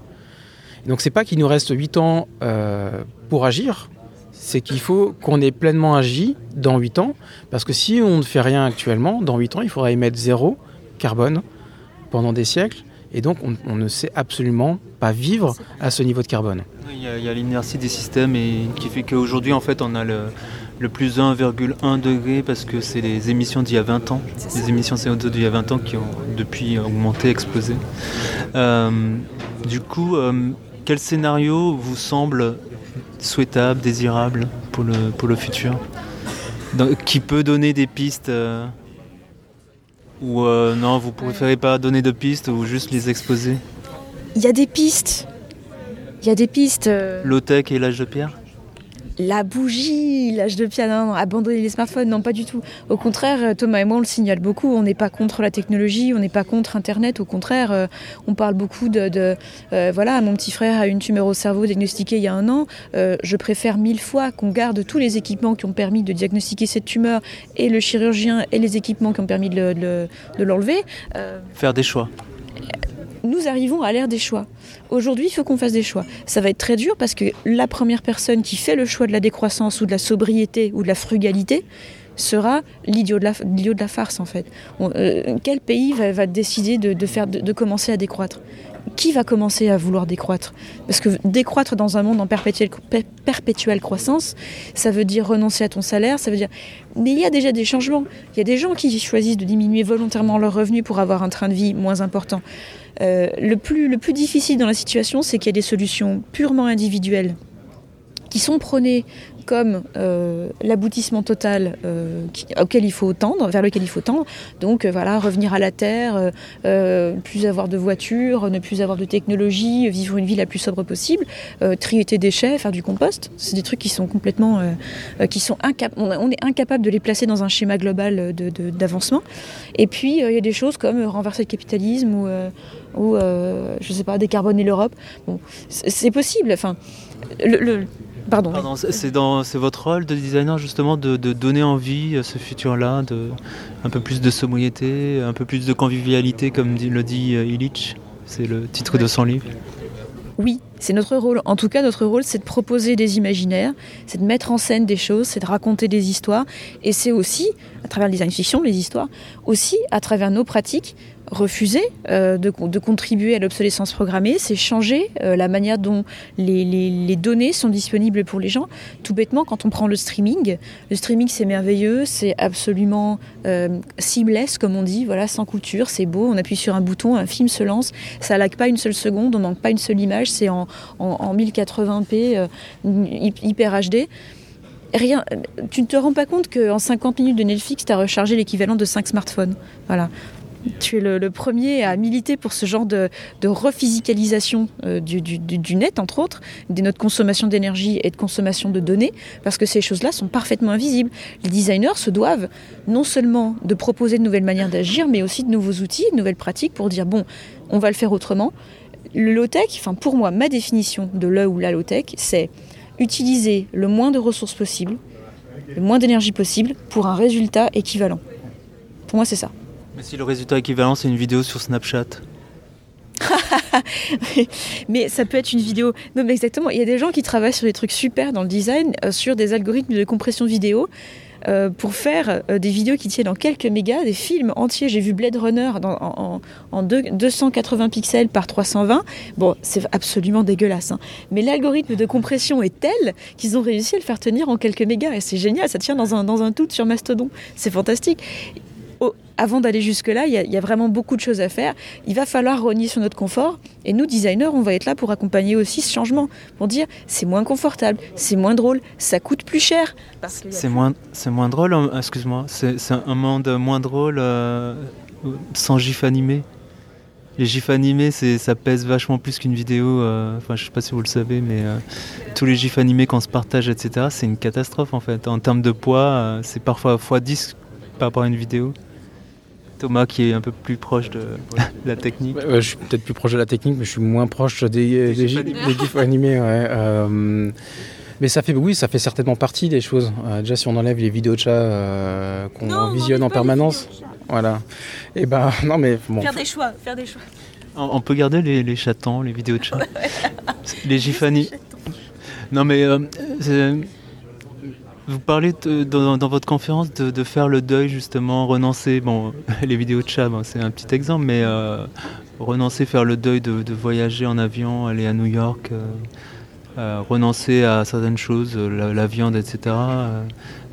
Donc c'est pas qu'il nous reste 8 ans euh, pour agir, c'est qu'il faut qu'on ait pleinement agi dans 8 ans, parce que si on ne fait rien actuellement, dans 8 ans, il faudra émettre zéro carbone pendant des siècles, et donc on, ne sait absolument pas vivre à ce niveau de carbone. Il y a, a l'inertie des systèmes et qui fait qu'aujourd'hui, en fait, on a le, le plus 1,1 degré parce que c'est les émissions d'il y a 20 ans, les émissions CO2 d'il y a 20 ans qui ont depuis augmenté, explosé. Euh, du coup, euh, quel scénario vous semble souhaitable, désirable pour le, pour le futur? Qui peut donner des pistes euh, Ou non, vous préférez pas donner de pistes ou juste les exposer? Il y a des pistes. Il y a des pistes. Low-tech et l'âge de pierre? La bougie, l'âge de pierre, abandonner les smartphones, non pas du tout. Au contraire, euh, Thomas et moi on le signale beaucoup, on n'est pas contre la technologie, on n'est pas contre Internet, au contraire, euh, on parle beaucoup de... Euh, voilà, mon petit frère a une tumeur au cerveau diagnostiquée il y a un an, je préfère mille fois qu'on garde tous les équipements qui ont permis de diagnostiquer cette tumeur et le chirurgien et les équipements qui ont permis de l'enlever. Faire des choix nous arrivons à l'ère des choix. Aujourd'hui, il faut qu'on fasse des choix. Ça va être très dur parce que la première personne qui fait le choix de la décroissance ou de la sobriété ou de la frugalité sera l'idiot de, la farce en fait. Euh, quel pays va, décider de, commencer à décroître? Qui va commencer à vouloir décroître? Parce que décroître dans un monde en perpétuelle, perpétuelle, croissance, ça veut dire renoncer à ton salaire, ça veut dire... Mais il y a déjà des changements. Il y a des gens qui choisissent de diminuer volontairement leurs revenus pour avoir un train de vie moins important. Euh, le, plus, le plus difficile dans la situation, c'est qu'il y a des solutions purement individuelles qui sont prônées comme euh, l'aboutissement total euh, auquel il faut tendre, vers lequel il faut tendre. Donc euh, voilà, revenir à la terre, plus avoir de voitures, ne plus avoir de technologie, vivre une vie la plus sobre possible, trier tes déchets, faire du compost. C'est des trucs qui sont complètement, qui sont on, est incapable de les placer dans un schéma global d'avancement. Et puis il y a des choses comme renverser le capitalisme ou, ou je sais pas, décarboner l'Europe. Bon, c'est possible. Enfin, le Pardon. c'est votre rôle de designer justement de, donner envie à ce futur-là, de un peu plus de sobriété, un peu plus de convivialité, comme le dit euh, Illich? C'est le titre de son livre. Oui, c'est notre rôle. En tout cas, notre rôle, c'est de proposer des imaginaires, c'est de mettre en scène des choses, c'est de raconter des histoires. Et c'est aussi, à travers le design fiction, les histoires, aussi à travers nos pratiques, refuser euh, de, contribuer à l'obsolescence programmée, c'est changer euh, la manière dont les, données sont disponibles pour les gens. Tout bêtement, quand on prend le streaming, le streaming c'est merveilleux, c'est absolument euh, seamless comme on dit, voilà, sans couture, c'est beau, on appuie sur un bouton, un film se lance, ça lag pas une seule seconde, on manque pas une seule image, c'est en, en, en, 1080p, hyper HD rien, tu ne te rends pas compte qu'en 50 minutes de Netflix, tu as rechargé l'équivalent de 5 smartphones. Voilà. Tu es le, premier à militer pour ce genre de, de rephysicalisation euh, du, net, entre autres, de notre consommation d'énergie et de consommation de données, parce que ces choses-là sont parfaitement invisibles. Les designers se doivent non seulement de proposer de nouvelles manières d'agir, mais aussi de nouveaux outils, de nouvelles pratiques pour dire, bon, on va le faire autrement. Le low-tech, enfin pour moi, ma définition de le ou la low-tech, c'est utiliser le moins de ressources possible, le moins d'énergie possible pour un résultat équivalent. Pour moi, c'est ça. Mais si le résultat équivalent, c'est une vidéo sur Snapchat mais ça peut être une vidéo. Non, mais exactement. Il y a des gens qui travaillent sur des trucs super dans le design, euh, sur des algorithmes de compression vidéo. Euh, pour faire euh, des vidéos qui tiennent en quelques mégas, des films entiers. J'ai vu Blade Runner en, en deux, 280 pixels par 320. Bon, c'est absolument dégueulasse. Hein. Mais l'algorithme de compression est tel qu'ils ont réussi à le faire tenir en quelques mégas. Et c'est génial, ça tient dans un, dans un tout sur Mastodon. C'est fantastique avant d'aller jusque-là, il y, y, a vraiment beaucoup de choses à faire. Il va falloir rogner sur notre confort. Et nous, designers, on va être là pour accompagner aussi ce changement. Pour dire, c'est moins confortable, c'est moins drôle, ça coûte plus cher. C'est moins, moins drôle, excuse-moi, c'est un monde moins drôle euh, sans gif animé les gifs animés, ça pèse vachement plus qu'une vidéo. Euh, enfin, je sais pas si vous le savez, mais euh, tous les gifs animés qu'on se partage, etc., c'est une catastrophe en fait. En termes de poids, euh, c'est parfois x10 par rapport à une vidéo. Thomas qui est un peu plus proche de, la technique. Ouais, ouais, je suis peut-être plus proche de la technique, mais je suis moins proche des, des, des, gifs, animés. des gifs animés. Ouais. Euh, mais ça fait, oui, ça fait certainement partie des choses. Euh, déjà, si on enlève les vidéos de chats euh, qu'on visionne en permanence, voilà. Et ben, non, mais bon. Faire des choix, faire des choix. On, on peut garder les, les, chatons, les vidéos de chats, les gifs animés. Non, mais euh, vous parlez dans, votre conférence de, faire le deuil justement, renoncer. Bon, les vidéos de chat, bon, c'est un petit exemple, mais euh, renoncer, faire le deuil de, voyager en avion, aller à New York, euh, euh, renoncer à certaines choses, la, viande, etc.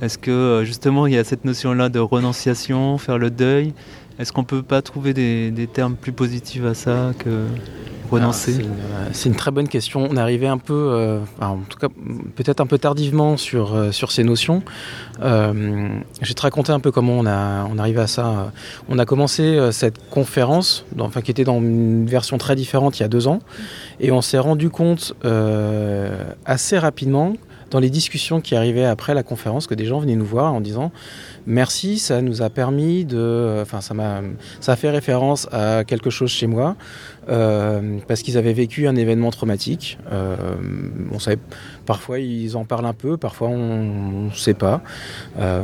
Est-ce que justement il y a cette notion-là de renonciation, faire le deuil Est-ce qu'on peut pas trouver des, des, termes plus positifs à ça que ah, C'est une, très bonne question. On est arrivé un peu, euh, en tout cas peut-être un peu tardivement sur, euh, sur ces notions. Euh, je vais te raconter un peu comment on a on arrivé à ça. On a commencé euh, cette conférence, enfin qui était dans une version très différente il y a deux ans, et on s'est rendu compte assez rapidement dans les discussions qui arrivaient après la conférence que des gens venaient nous voir en disant merci, ça nous a permis de, enfin ça m'a, ça fait référence à quelque chose chez moi euh, parce qu'ils avaient vécu un événement traumatique. Euh, on savait, parfois ils en parlent un peu, parfois on ne sait pas. Euh,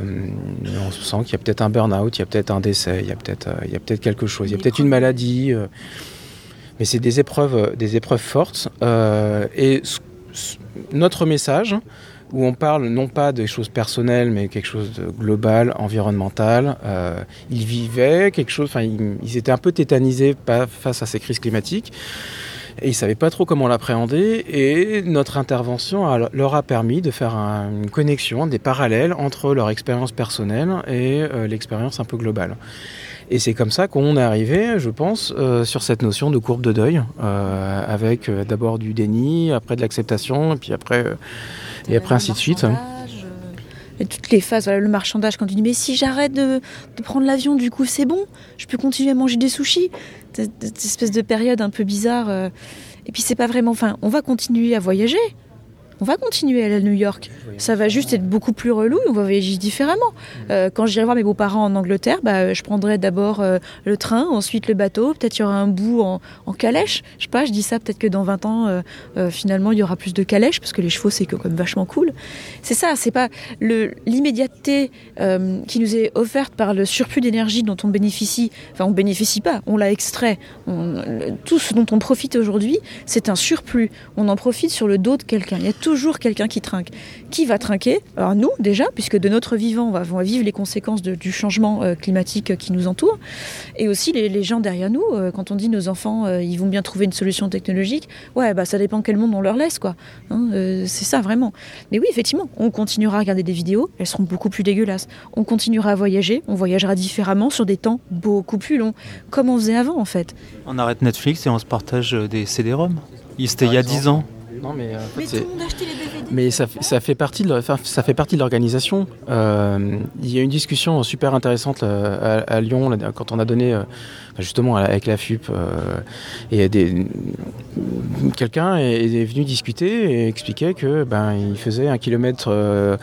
on sent qu'il y a peut-être un burn-out, il y a peut-être un décès, il y a peut-être, a peut-être quelque chose, il y a peut-être une maladie. Euh, mais c'est des épreuves, des épreuves fortes. Euh, et notre message, où on parle non pas des choses personnelles, mais quelque chose de global, environnemental. Euh, ils vivaient quelque chose, enfin, ils, étaient un peu tétanisés face à ces crises climatiques. Et ils ne savaient pas trop comment l'appréhender. Et notre intervention leur a permis de faire un, une connexion, des parallèles entre leur expérience personnelle et euh, l'expérience un peu globale. Et c'est comme ça qu'on est arrivé, je pense, euh, sur cette notion de courbe de deuil, euh, avec euh, d'abord du déni, après de l'acceptation, et puis après, et après ainsi de suite. Et toutes les phases, voilà, le marchandage, quand tu dis mais si j'arrête de, de, prendre l'avion, du coup c'est bon, je peux continuer à manger des sushis. Cette espèce de période un peu bizarre. Et puis c'est pas vraiment, enfin, on va continuer à voyager. On va continuer à aller à New York. Ça va juste être beaucoup plus relou, on va voyager différemment. Euh, quand j'irai voir mes beaux-parents en Angleterre, bah, je prendrai d'abord euh, le train, ensuite le bateau, peut-être il y aura un bout en, en calèche. Je sais pas, je dis ça, peut-être que dans 20 ans, euh, finalement, il y aura plus de calèches, parce que les chevaux, c'est quand même vachement cool. C'est ça, c'est pas l'immédiateté qui nous est offerte par le surplus d'énergie dont on bénéficie. Enfin, on bénéficie pas, on l'a extrait. On- le- tout ce dont on profite aujourd'hui, c'est un surplus. On en profite sur le dos de quelqu'un. Il y a toujours quelqu'un qui trinque. Qui va trinquer? Alors nous, déjà, puisque de notre vivant, on va, vivre les conséquences du changement euh, climatique qui nous entoure. Et aussi les, gens derrière nous, euh, quand on dit nos enfants, euh, ils vont bien trouver une solution technologique, ouais, bah ça dépend quel monde on leur laisse, quoi. Hein, c'est ça, vraiment. Mais oui, effectivement, on continuera à regarder des vidéos, elles seront beaucoup plus dégueulasses. On continuera à voyager, on voyagera différemment sur des temps beaucoup plus longs, comme on faisait avant, en fait. On arrête Netflix et on se partage des CD-ROM. C'était il y a 10 ans. Non, mais, euh, en fait, c'est- monde achetait les DVD. Mais ça, fait- ça fait partie de ça fait partie de l'organisation. Euh, il y a une discussion super intéressante euh, à, à Lyon quand on a donné euh, justement avec la FUP euh, et des- quelqu'un est, venu discuter et expliquait que ben il faisait un kilomètre euh,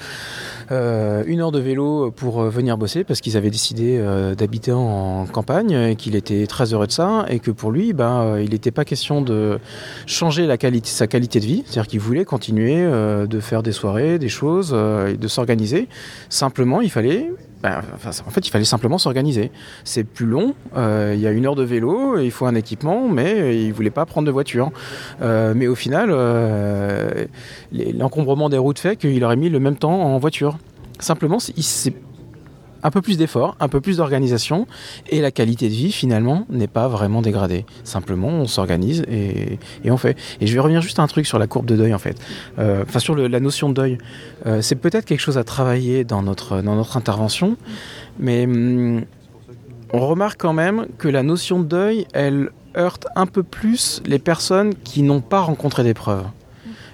euh, une heure de vélo pour venir bosser parce qu'ils avaient décidé d'habiter en campagne et qu'il était très heureux de ça et que pour lui ben, il n'était pas question de changer sa qualité de vie, c'est-à-dire qu'il voulait continuer de faire des soirées, des choses de s'organiser. Simplement, il fallait, enfin, en fait, il fallait simplement s'organiser. C'est plus long, euh, il y a une heure de vélo, il faut un équipement, mais il voulait pas prendre de voiture. Euh, mais au final, euh, l'encombrement des routes fait qu'il aurait mis le même temps en voiture. Simplement, il s'est un peu plus d'effort, un peu plus d'organisation, et la qualité de vie finalement n'est pas vraiment dégradée. Simplement, on s'organise et, on fait. Et je vais revenir juste à un truc sur la courbe de deuil en fait, Euh, enfin sur la notion de deuil. Euh, c'est peut-être quelque chose à travailler dans notre, dans notre intervention, mais hum, on remarque quand même que la notion de deuil, elle heurte un peu plus les personnes qui n'ont pas rencontré d'épreuves.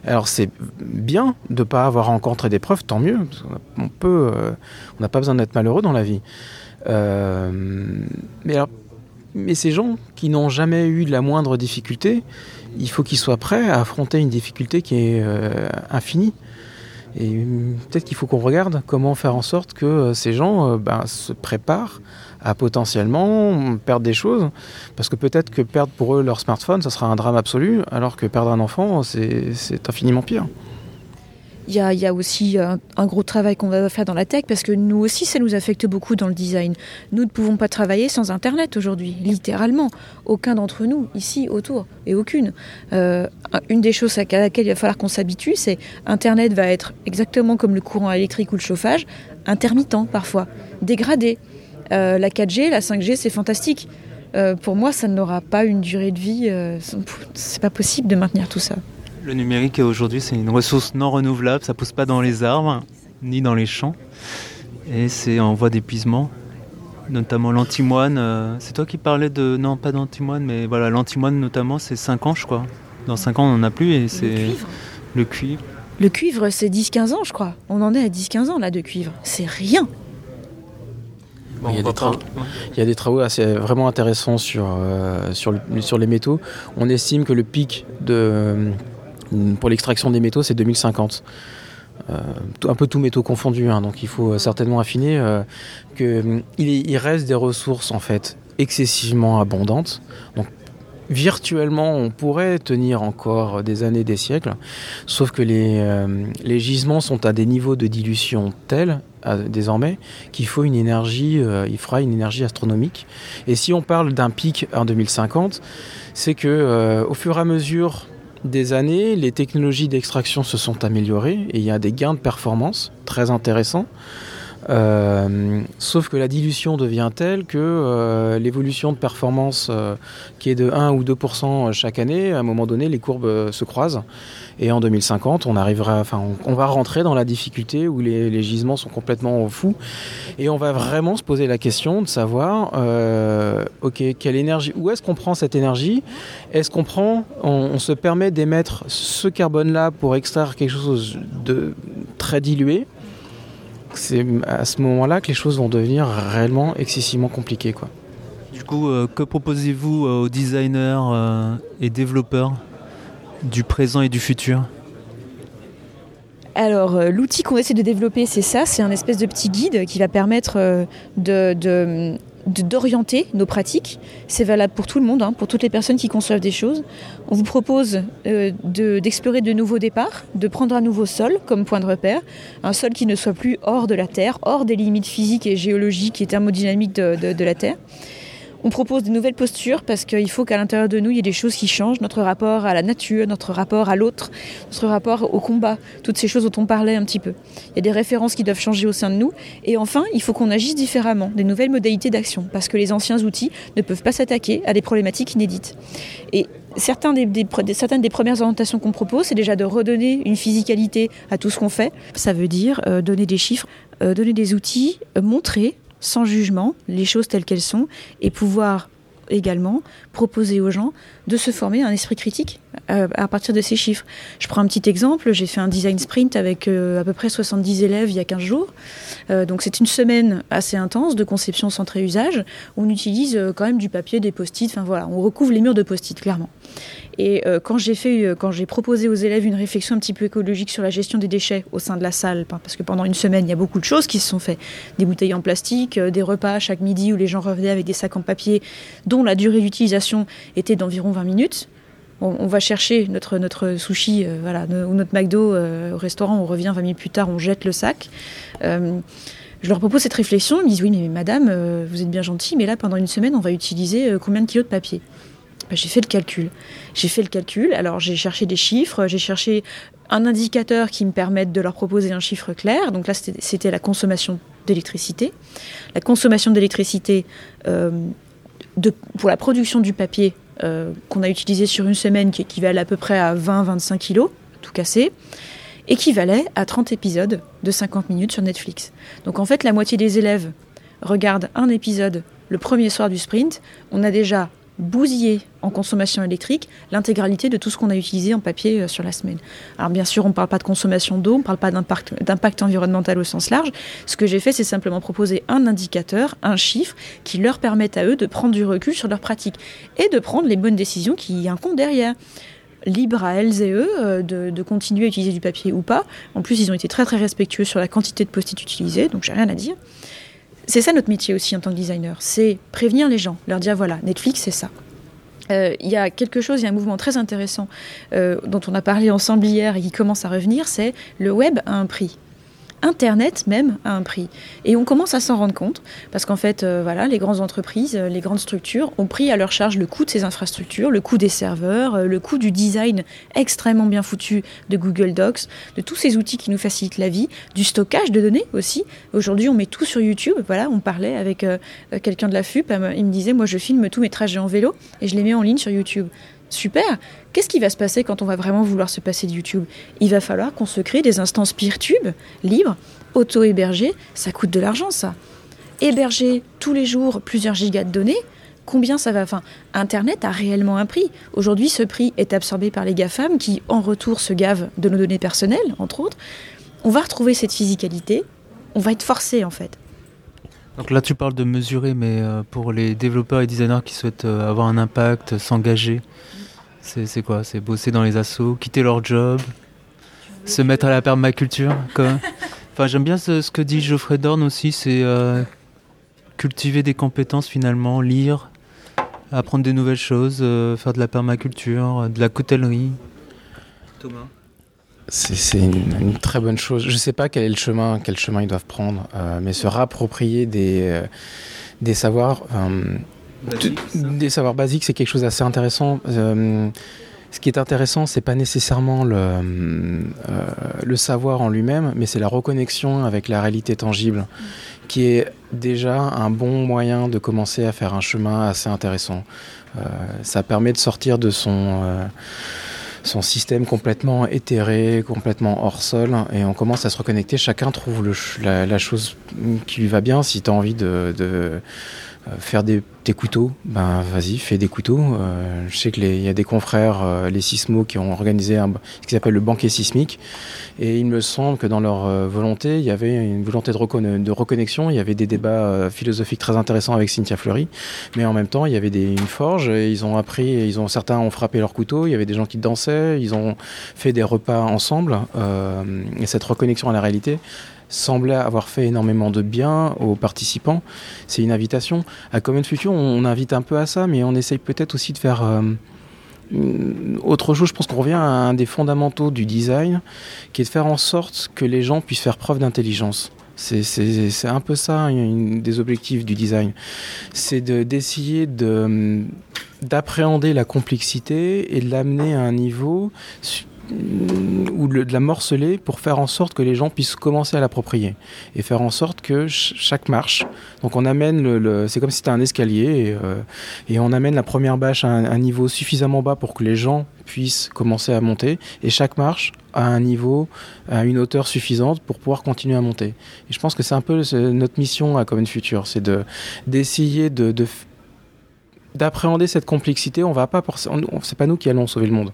Alors c'est bien de ne pas avoir rencontré d'épreuves, tant mieux. parce On peut, euh, on n'a pas besoin d'être malheureux dans la vie. Euh, mais, alors, mais ces gens qui n'ont jamais eu la moindre difficulté, il faut qu'ils soient prêts à affronter une difficulté qui est euh, infinie. Et peut-être qu'il faut qu'on regarde comment faire en sorte que ces gens ben, se préparent à potentiellement perdre des choses. Parce que peut-être que perdre pour eux leur smartphone, ça sera un drame absolu, alors que perdre un enfant, c'est infiniment pire. Il y a, aussi un, un gros travail qu'on va faire dans la tech parce que nous aussi, ça nous affecte beaucoup dans le design. Nous ne pouvons pas travailler sans Internet aujourd'hui, littéralement. Aucun d'entre nous, ici, autour, et aucune. Euh, une des choses à laquelle il va falloir qu'on s'habitue, c'est Internet va être exactement comme le courant électrique ou le chauffage, intermittent parfois, dégradé. Euh, la 4G, la 5G, c'est fantastique. Euh, pour moi, ça n'aura pas une durée de vie. euh, c'est pas possible de maintenir tout ça. Le numérique aujourd'hui c'est une ressource non renouvelable, ça pousse pas dans les arbres ni dans les champs et c'est en voie d'épuisement. Notamment l'antimoine, c'est toi qui parlais de non pas d'antimoine mais voilà l'antimoine notamment c'est 5 ans je crois. Dans 5 ans on n'en a plus et c'est le cuivre. Le cuivre, c'est 10-15 ans, je crois. On en est à 10-15 ans, là, de cuivre. C'est rien. Bon, Il y a des travaux. pas- ouais. Il y a des travaux assez vraiment intéressants sur, euh, sur, le- sur les métaux. On estime que le pic de, pour l'extraction des métaux, c'est 2050. Euh, tout- un peu tous métaux confondus, hein, donc il faut certainement affiner euh, qu'il il reste des ressources en fait excessivement abondantes. Donc virtuellement, on pourrait tenir encore des années, des siècles, sauf que les, euh, les gisements sont à des niveaux de dilution tels désormais qu'il faut une énergie, euh, il fera une énergie astronomique. Et si on parle d'un pic en 2050, c'est que euh, au fur et à mesure des années, les technologies d'extraction se sont améliorées et il y a des gains de performance très intéressants. Euh, sauf que la dilution devient telle que l'évolution de performance qui est de 1 ou 2% chaque année, à un moment donné, les courbes se croisent. Et en 2050, on arrivera, enfin, on, va rentrer dans la difficulté où les, gisements sont complètement fous. Et on va vraiment se poser la question de savoir, euh, ok, quelle énergie, où est-ce qu'on prend cette énergie? Est-ce qu'on prend, on, se permet d'émettre ce carbone-là pour extraire quelque chose de très dilué? C'est à ce moment-là que les choses vont devenir réellement excessivement compliquées. Quoi. Du coup, euh, que proposez-vous euh, aux designers et développeurs? Du présent et du futur Alors, euh, l'outil qu'on essaie de développer, c'est ça, c'est un espèce de petit guide qui va permettre euh, de, d'orienter nos pratiques. C'est valable pour tout le monde, hein, pour toutes les personnes qui conçoivent des choses. On vous propose euh, de- d'explorer de nouveaux départs, de prendre un nouveau sol comme point de repère, un sol qui ne soit plus hors de la Terre, hors des limites physiques et géologiques et thermodynamiques de la Terre. On propose de nouvelles postures parce qu'il faut qu'à l'intérieur de nous, il y ait des choses qui changent, notre rapport à la nature, notre rapport à l'autre, notre rapport au combat, toutes ces choses dont on parlait un petit peu. Il y a des références qui doivent changer au sein de nous. Et enfin, il faut qu'on agisse différemment, des nouvelles modalités d'action, parce que les anciens outils ne peuvent pas s'attaquer à des problématiques inédites. Et des, des- des- certaines des premières orientations qu'on propose, c'est déjà de redonner une physicalité à tout ce qu'on fait. Ça veut dire euh, donner des chiffres, euh, donner des outils, euh, montrer sans jugement les choses telles qu'elles sont et pouvoir également proposer aux gens de se former un esprit critique euh, à partir de ces chiffres. Je prends un petit exemple, j'ai fait un design sprint avec euh, à peu près 70 élèves il y a 15 jours. Euh, donc c'est une semaine assez intense de conception centrée usage. On utilise quand même du papier, des post-it, enfin voilà, on recouvre les murs de post-it clairement. Et quand j'ai fait, quand j'ai proposé aux élèves une réflexion un petit peu écologique sur la gestion des déchets au sein de la salle, pa- parce que pendant une semaine il y a beaucoup de choses qui se sont faites, des bouteilles en plastique, des repas chaque midi où les gens revenaient avec des sacs en papier dont la durée d'utilisation était d'environ 20 minutes. On, va chercher notre, notre sushi euh, voilà, ou notre McDo euh, au restaurant, on revient 20 minutes plus tard, on jette le sac. Euh, je leur propose cette réflexion, ils me disent oui mais madame, vous êtes bien gentille, mais là pendant une semaine on va utiliser combien de kilos de papier? Ben, J'ai fait le calcul. J'ai fait le calcul, alors j'ai cherché des chiffres, j'ai cherché un indicateur qui me permette de leur proposer un chiffre clair. Donc là c'était la consommation d'électricité. La consommation d'électricité pour la production du papier qu'on a utilisé sur une semaine, qui équivalait à peu près à 20-25 kilos, tout cassé, équivalait à 30 épisodes de 50 minutes sur Netflix. Donc en fait, la moitié des élèves regardent un épisode le premier soir du sprint. On a déjà bousillé en consommation électrique l'intégralité de tout ce qu'on a utilisé en papier euh, sur la semaine. Alors bien sûr, on ne parle pas de consommation d'eau, on ne parle pas d'impact environnemental au sens large. Ce que j'ai fait, c'est simplement proposer un indicateur, un chiffre, qui leur permette à eux de prendre du recul sur leur pratique et de prendre les bonnes décisions qui y incombe derrière libre à elles et eux euh, de, de continuer à utiliser du papier ou pas. En plus, ils ont été très très respectueux sur la quantité de post-it utilisés, donc j'ai rien à dire. C'est ça notre métier aussi en tant que designer, c'est prévenir les gens, leur dire voilà, Netflix c'est ça. Euh, Il y a quelque chose, il y a un mouvement très intéressant euh, dont on a parlé ensemble hier et qui commence à revenir, c'est le web a un prix. Internet même a un prix. Et on commence à s'en rendre compte, parce qu'en fait, euh, voilà, les grandes entreprises, euh, les grandes structures ont pris à leur charge le coût de ces infrastructures, le coût des serveurs, euh, le coût du design extrêmement bien foutu de Google Docs, de tous ces outils qui nous facilitent la vie, du stockage de données aussi. Aujourd'hui, on met tout sur YouTube. Voilà, on parlait avec quelqu'un de la FUP, il me disait, moi je filme tous mes trajets en vélo et je les mets en ligne sur YouTube. Super. Qu'est-ce qui va se passer quand on va vraiment vouloir se passer de YouTube? Il va falloir qu'on se crée des instances PeerTube libres, auto-hébergées. Ça coûte de l'argent, ça. Héberger tous les jours plusieurs gigas de données, combien ça va Enfin, Internet a réellement un prix. Aujourd'hui, ce prix est absorbé par les GAFAM qui, en retour, se gavent de nos données personnelles, entre autres. On va retrouver cette physicalité. On va être forcé, en fait. Donc là, tu parles de mesurer, mais euh, pour les développeurs et designers qui souhaitent euh, avoir un impact, s'engager, c'est quoi? C'est bosser dans les assos, quitter leur job, se mettre à la permaculture quoi? Enfin, j'aime bien ce, ce que dit Geoffrey Dorn aussi, c'est euh, cultiver des compétences finalement, lire, apprendre des nouvelles choses, euh, faire de la permaculture, de la coutellerie. Thomas? C'est c'est une, une très bonne chose. Je ne sais pas quel est le chemin, quel chemin ils doivent prendre, euh, mais se rapproprier des, euh, des savoirs, des savoirs basiques, c'est quelque chose d'assez intéressant. Euh, ce qui est intéressant, c'est pas nécessairement le, euh, le savoir en lui-même, mais c'est la reconnexion avec la réalité tangible, qui est déjà un bon moyen de commencer à faire un chemin assez intéressant. Euh, ça permet de sortir de son euh, son système complètement éthéré, complètement hors sol, et on commence à se reconnecter. Chacun trouve le la, la chose qui lui va bien. Si tu as envie de, de, faire des, couteaux, ben vas-y, fais des couteaux. Euh, je sais qu'il y a des confrères, euh, les sismos, qui ont organisé un, ce qui s'appelle le banquet sismique. Et il me semble que dans leur volonté, il y avait une volonté de, de, reconnexion. Il y avait des débats philosophiques très intéressants avec Cynthia Fleury. Mais en même temps, il y avait des, une forge. Ils ont appris, ils ont, certains ont frappé leurs couteaux. Il y avait des gens qui dansaient. Ils ont fait des repas ensemble. et cette reconnexion à la réalité, semblait avoir fait énormément de bien aux participants. C'est une invitation. À Common Future, on, invite un peu à ça, mais on essaye peut-être aussi de faire euh, autre chose. Je pense qu'on revient à un des fondamentaux du design, qui est de faire en sorte que les gens puissent faire preuve d'intelligence. C'est un peu ça, une des objectifs du design. C'est d'essayer de, d'appréhender la complexité et de l'amener à un niveau ou de la morceler pour faire en sorte que les gens puissent commencer à l'approprier et faire en sorte que chaque marche, donc on amène le, c'est comme si c'était un escalier euh, et, on amène la première bâche à un, niveau suffisamment bas pour que les gens puissent commencer à monter et chaque marche à un niveau, à une hauteur suffisante pour pouvoir continuer à monter. Et je pense que c'est un peu notre mission à Common Future, c'est de d'essayer de, d'appréhender cette complexité. On va pas, c'est pas nous qui allons sauver le monde.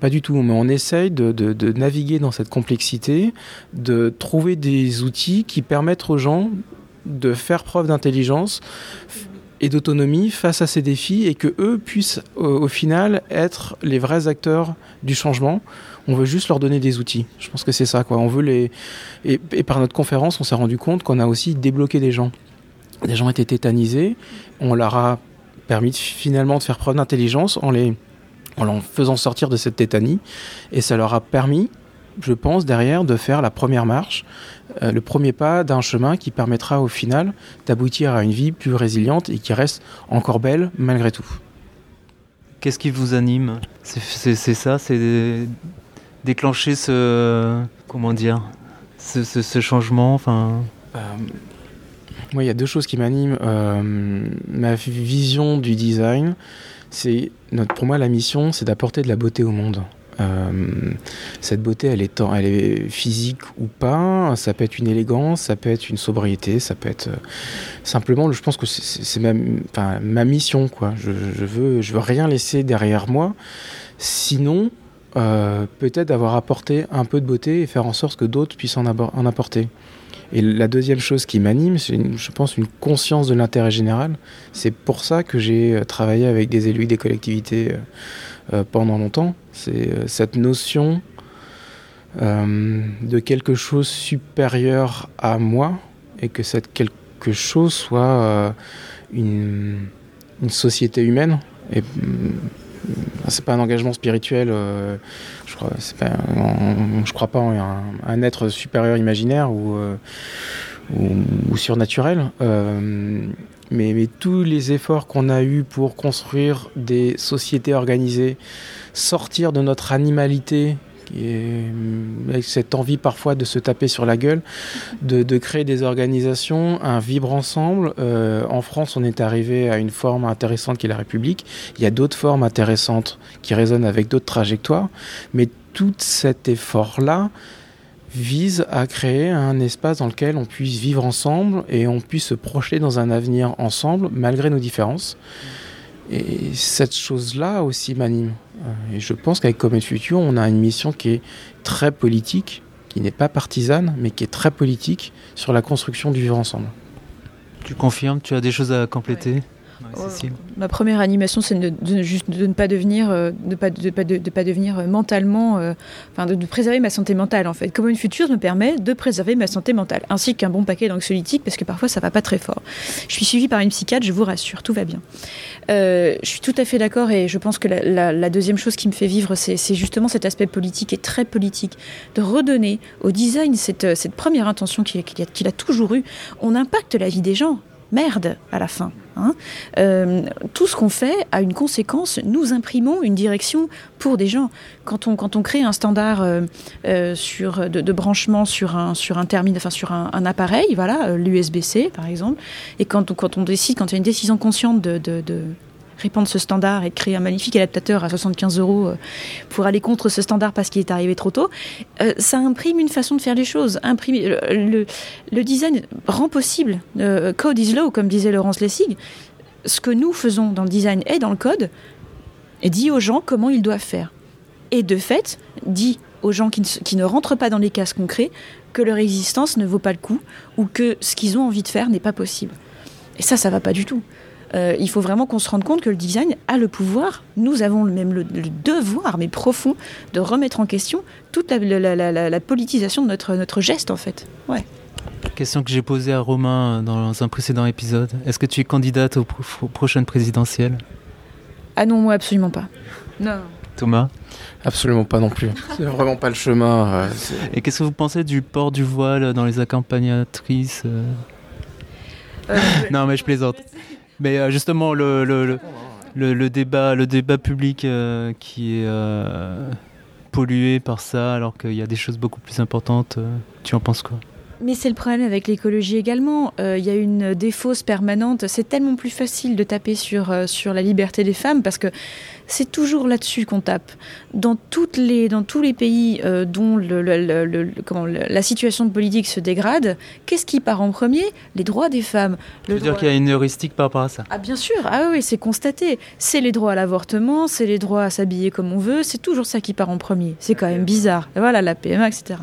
Pas du tout, mais on essaye de, naviguer dans cette complexité, de trouver des outils qui permettent aux gens de faire preuve d'intelligence et d'autonomie face à ces défis et que eux puissent au, final être les vrais acteurs du changement. On veut juste leur donner des outils. Je pense que c'est ça quoi. On veut les et, et par notre conférence, on s'est rendu compte qu'on a aussi débloqué des gens. Des gens étaient tétanisés. On leur a permis finalement de faire preuve d'intelligence en les en faisant sortir de cette tétanie. Et ça leur a permis, je pense, derrière, de faire la première marche, euh, le premier pas d'un chemin qui permettra au final d'aboutir à une vie plus résiliente et qui reste encore belle malgré tout. Qu'est-ce qui vous anime? C'est ça, c'est déclencher ce comment dire ce, changement. Enfin? Euh, moi, il y a deux choses qui m'animent. Euh, ma vision du design, c'est pour moi la mission, c'est d'apporter de la beauté au monde. Euh, cette beauté, elle est, physique ou pas, ça peut être une élégance, ça peut être une sobriété, ça peut être euh, simplement, je pense que c'est ma, mission. Je, je, veux, rien laisser derrière moi, sinon peut-être d'avoir apporté un peu de beauté et faire en sorte que d'autres puissent en, en apporter. Et la deuxième chose qui m'anime, c'est, je pense, une conscience de l'intérêt général. C'est pour ça que j'ai euh, travaillé avec des élus des collectivités euh, euh, pendant longtemps. C'est cette notion de quelque chose supérieur à moi et que cette quelque chose soit une, une, société humaine. Et mm, c'est pas un engagement spirituel je crois, pas, crois pas en un, être supérieur imaginaire ou, euh, surnaturel. Euh, mais, mais, tous les efforts qu'on a eus pour construire des sociétés organisées, sortir de notre animalité et avec cette envie parfois de se taper sur la gueule, de, créer des organisations, un vivre ensemble. Euh, en France, on est arrivé à une forme intéressante qui est la République. Il y a d'autres formes intéressantes qui résonnent avec d'autres trajectoires, mais tout cet effort-là vise à créer un espace dans lequel on puisse vivre ensemble et on puisse se projeter dans un avenir ensemble malgré nos différences. Et cette chose-là aussi m'anime. Euh, et je pense qu'avec Comet Future, on a une mission qui est très politique, qui n'est pas partisane, mais qui est très politique sur la construction du vivre ensemble. Tu confirmes Tu as des choses à compléter? Ma première animation, c'est de, juste de ne pas devenir, euh, de pas, de, pas, de, pas devenir euh, mentalement, euh, enfin de, préserver ma santé mentale en fait. Comment une future me permet de préserver ma santé mentale, ainsi qu'un bon paquet d'anxiolytiques, parce que parfois ça va pas très fort. Je suis suivie par une psychiatre, je vous rassure, tout va bien. je suis tout à fait d'accord et je pense que la, deuxième chose qui me fait vivre, c'est justement cet aspect politique et très politique, de redonner au design cette, cette première intention qu'il a, a toujours eue. On impacte la vie des gens merde à la fin. Hein. Euh, tout ce qu'on fait a une conséquence. Nous imprimons une direction pour des gens. Quand on, quand on crée un standard euh, euh, sur, de, branchement sur un, sur un enfin sur un, appareil, voilà, l'USB-C par exemple, et quand, quand on décide, quand il y a une décision consciente de, répandre ce standard et créer un magnifique adaptateur à 75 euros pour aller contre ce standard parce qu'il est arrivé trop tôt, ça imprime une façon de faire les choses. Imprime, le, le design rend possible, code is law, comme disait Laurence Lessig, ce que nous faisons dans le design et dans le code, et dit aux gens comment ils doivent faire. Et de fait, dit aux gens qui ne, qui ne rentrent pas dans les cases concrets que leur existence ne vaut pas le coup ou que ce qu'ils ont envie de faire n'est pas possible. Et ça, ça va pas du tout. Euh, il faut vraiment qu'on se rende compte que le design a le pouvoir, nous avons même le, devoir, mais profond, de remettre en question toute la, politisation de notre, notre geste, en fait. Ouais. Question que j'ai posée à Romain dans un précédent épisode. Est-ce que tu es candidate aux, prochaines présidentielles? Ah non, moi absolument pas. Non. Thomas? Absolument pas non plus. C'est vraiment pas le chemin. Euh, Et qu'est-ce que vous pensez du port du voile dans les accompagnatrices euh? Euh, Non, mais je plaisante. Mais justement, le, le, le, débat, le débat public qui est pollué par ça, alors qu'il y a des choses beaucoup plus importantes, tu en penses quoi? Mais c'est le problème avec l'écologie également. Il y a une défausse permanente. C'est tellement plus facile de taper sur, sur la liberté des femmes parce que c'est toujours là-dessus qu'on tape. Dans, toutes les, dans tous les pays euh, dont le, la situation politique se dégrade, qu'est-ce qui part en premier? Les droits des femmes. Tu veux dire qu'il y a une heuristique par rapport à ça? Ah bien sûr, ah oui, c'est constaté. C'est les droits à l'avortement, c'est les droits à s'habiller comme on veut, c'est toujours ça qui part en premier. C'est quand même bizarre. voilà, la PMA, etc.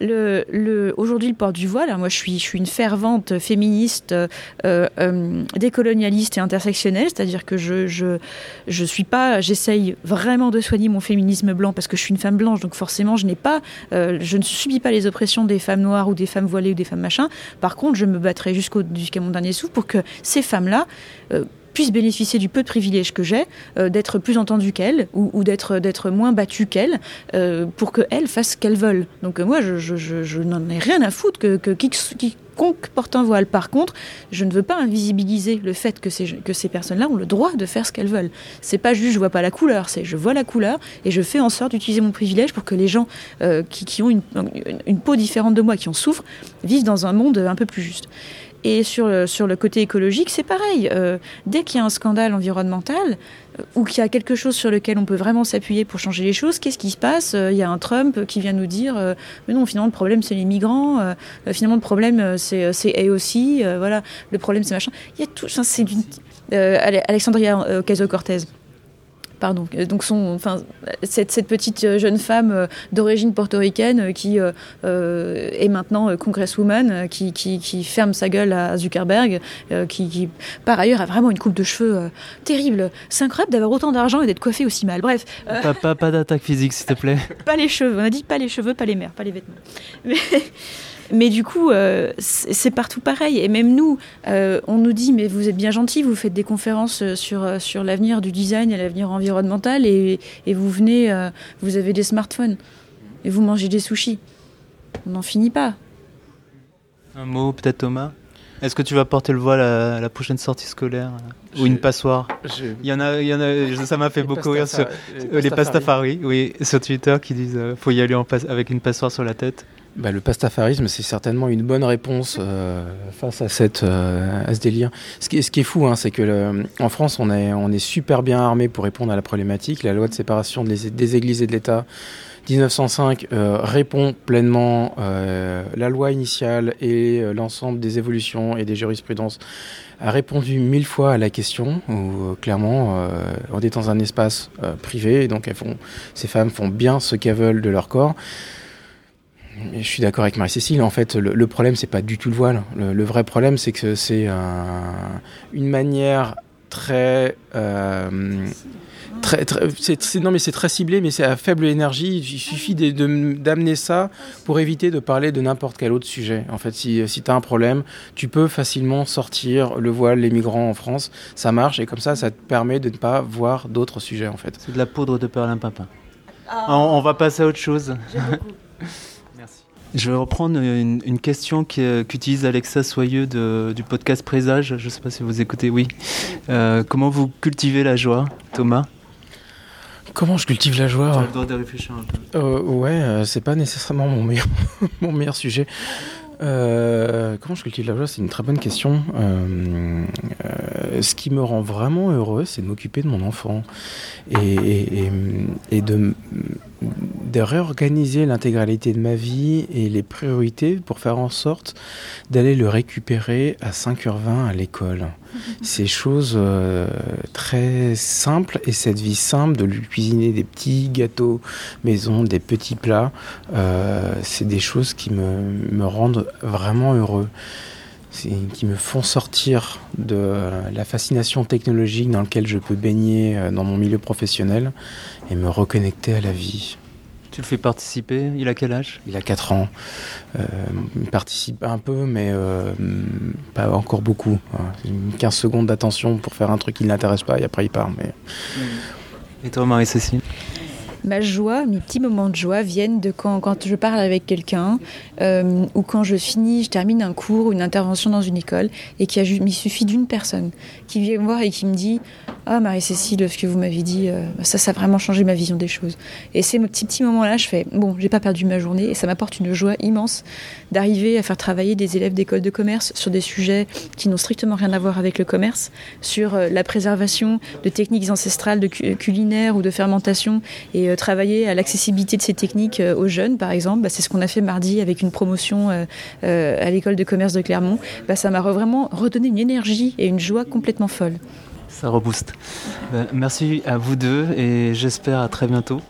Le, le, Aujourd'hui, le port du voile, moi je suis, je suis une fervente féministe, euh, euh, décolonialiste et intersectionnelle, c'est-à-dire que je, je, je suis pas j'essaye vraiment de soigner mon féminisme blanc parce que je suis une femme blanche, donc forcément, je n'ai pas, euh, je ne subis pas les oppressions des femmes noires ou des femmes voilées ou des femmes machin. Par contre, je me battrai jusqu'à mon dernier souffle pour que ces femmes-là euh, puissent bénéficier du peu de privilèges que j'ai, euh, d'être plus entendues qu'elles ou, d'être d'être moins battues qu'elles, pour qu'elles fassent ce qu'elles veulent. Donc moi, je, n'en ai rien à foutre que, qui, quiconque porte un voile. Par contre, je ne veux pas invisibiliser le fait que ces, que ces personnes-là ont le droit de faire ce qu'elles veulent. C'est pas juste je vois pas la couleur, c'est je vois la couleur et je fais en sorte d'utiliser mon privilège pour que les gens euh, qui, qui, ont une, une, peau différente de moi, qui en souffrent, vivent dans un monde un peu plus juste. Et sur le, sur le côté écologique, c'est pareil. Euh, dès qu'il y a un scandale environnemental, euh, ou qu'il y a quelque chose sur lequel on peut vraiment s'appuyer pour changer les choses, qu'est-ce qui se passe? Il y a un Trump qui vient nous dire mais non, finalement, le problème, c'est les migrants, finalement, le problème, c'est eux aussi, voilà, le problème, c'est machin. Il y a tout. C'est. Alexandria Ocasio-Cortez pardon, euh, donc son, enfin, cette, cette, petite euh, jeune femme euh, d'origine portoricaine qui est maintenant congresswoman, qui, qui, qui, ferme sa gueule à Zuckerberg, qui, qui, par ailleurs a vraiment une coupe de cheveux terrible. C'est incroyable d'avoir autant d'argent et d'être coiffé aussi mal. Bref. Pas, pas, pas d'attaque physique, s'il te plaît. pas les cheveux. On a dit pas les cheveux, pas les mères, pas les vêtements. Mais mais du coup, euh, c'est partout pareil. Et même nous, euh, on nous dit, mais vous êtes bien gentil, vous faites des conférences euh, sur, sur l'avenir du design et l'avenir environnemental, et, et, vous venez, vous avez des smartphones, et vous mangez des sushis. On n'en finit pas. Un mot, peut-être Thomas? Est-ce que tu vas porter le voile à la prochaine sortie scolaire ou une passoire? Il y en a, il y en a. Ça m'a fait beaucoup rire sur les pastafari, oui, sur Twitter qui disent faut y aller en avec une passoire sur la tête. Bah, le pastafarisme, c'est certainement une bonne réponse euh, face à, cette, euh, à ce délire. Ce qui, ce qui est fou, hein, c'est que en France, on est, on est super bien armé pour répondre à la problématique. La loi de séparation des, églises et de l'État 1905 euh, répond pleinement. la loi initiale et l'ensemble des évolutions et des jurisprudences a répondu mille fois à la question. Où clairement, on est dans un espace privé, donc elles font, ces femmes font bien ce qu'elles veulent de leur corps. Je suis d'accord avec Marie-Cécile. En fait, le, problème, c'est pas du tout le voile. Le, vrai problème, c'est que c'est une manière très, euh, très, non mais c'est très ciblé, mais c'est à faible énergie. Il suffit d'amener ça pour éviter de parler de n'importe quel autre sujet. En fait, si, si tu as un problème, tu peux facilement sortir le voile, les migrants en France. Ça marche et comme ça, ça te permet de ne pas voir d'autres sujets. En fait. C'est de la poudre de perlimpinpin. Ah. On, on va passer à autre chose. Je vais reprendre une, question qu'utilise Alexa Soyeux du podcast Présage. Je ne sais pas si vous écoutez, oui. Euh, comment vous cultivez la joie, Thomas? Comment je cultive la joie? Tu le droit de réfléchir un peu. Euh, ouais, euh, c'est pas nécessairement mon meilleur, mon meilleur sujet. Euh, comment je cultive la joie? C'est une très bonne question. Euh, euh, ce qui me rend vraiment heureux, c'est de m'occuper de mon enfant et, et, de, de, réorganiser l'intégralité de ma vie et les priorités pour faire en sorte d'aller le récupérer à 5h20 à l'école. Ces choses très simples et cette vie simple de lui cuisiner des petits gâteaux maison, des petits plats, c'est des choses qui me, me rendent vraiment heureux, qui me font sortir de la fascination technologique dans laquelle je peux baigner euh, dans mon milieu professionnel et me reconnecter à la vie. Tu le fais participer? Il a quel âge? Il a 4 ans. Euh, il participe un peu, mais euh, pas encore beaucoup. 15 secondes d'attention pour faire un truc qui ne l'intéresse pas et après il part. Mais... Et toi, Marie-Cécile? Ma joie, mes petits moments de joie viennent de quand, je parle avec quelqu'un euh, ou quand je finis, je termine un cours ou une intervention dans une école et qu'il il suffit d'une personne qui vient me voir et qui me dit ah Marie-Cécile, ce que vous m'avez dit, euh, ça, ça a vraiment changé ma vision des choses. Et ces petits moments-là, je fais bon, j'ai pas perdu ma journée et ça m'apporte une joie immense d'arriver à faire travailler des élèves d'école de commerce sur des sujets qui n'ont strictement rien à voir avec le commerce, sur euh, la préservation de techniques ancestrales de culinaire ou de fermentation et travailler à l'accessibilité de ces techniques aux jeunes, par exemple. Bah, c'est ce qu'on a fait mardi avec une promotion à l'école de commerce de Clermont. Bah, ça m'a vraiment redonné une énergie et une joie complètement folle ça rebooste. Merci à vous deux et j'espère à très bientôt.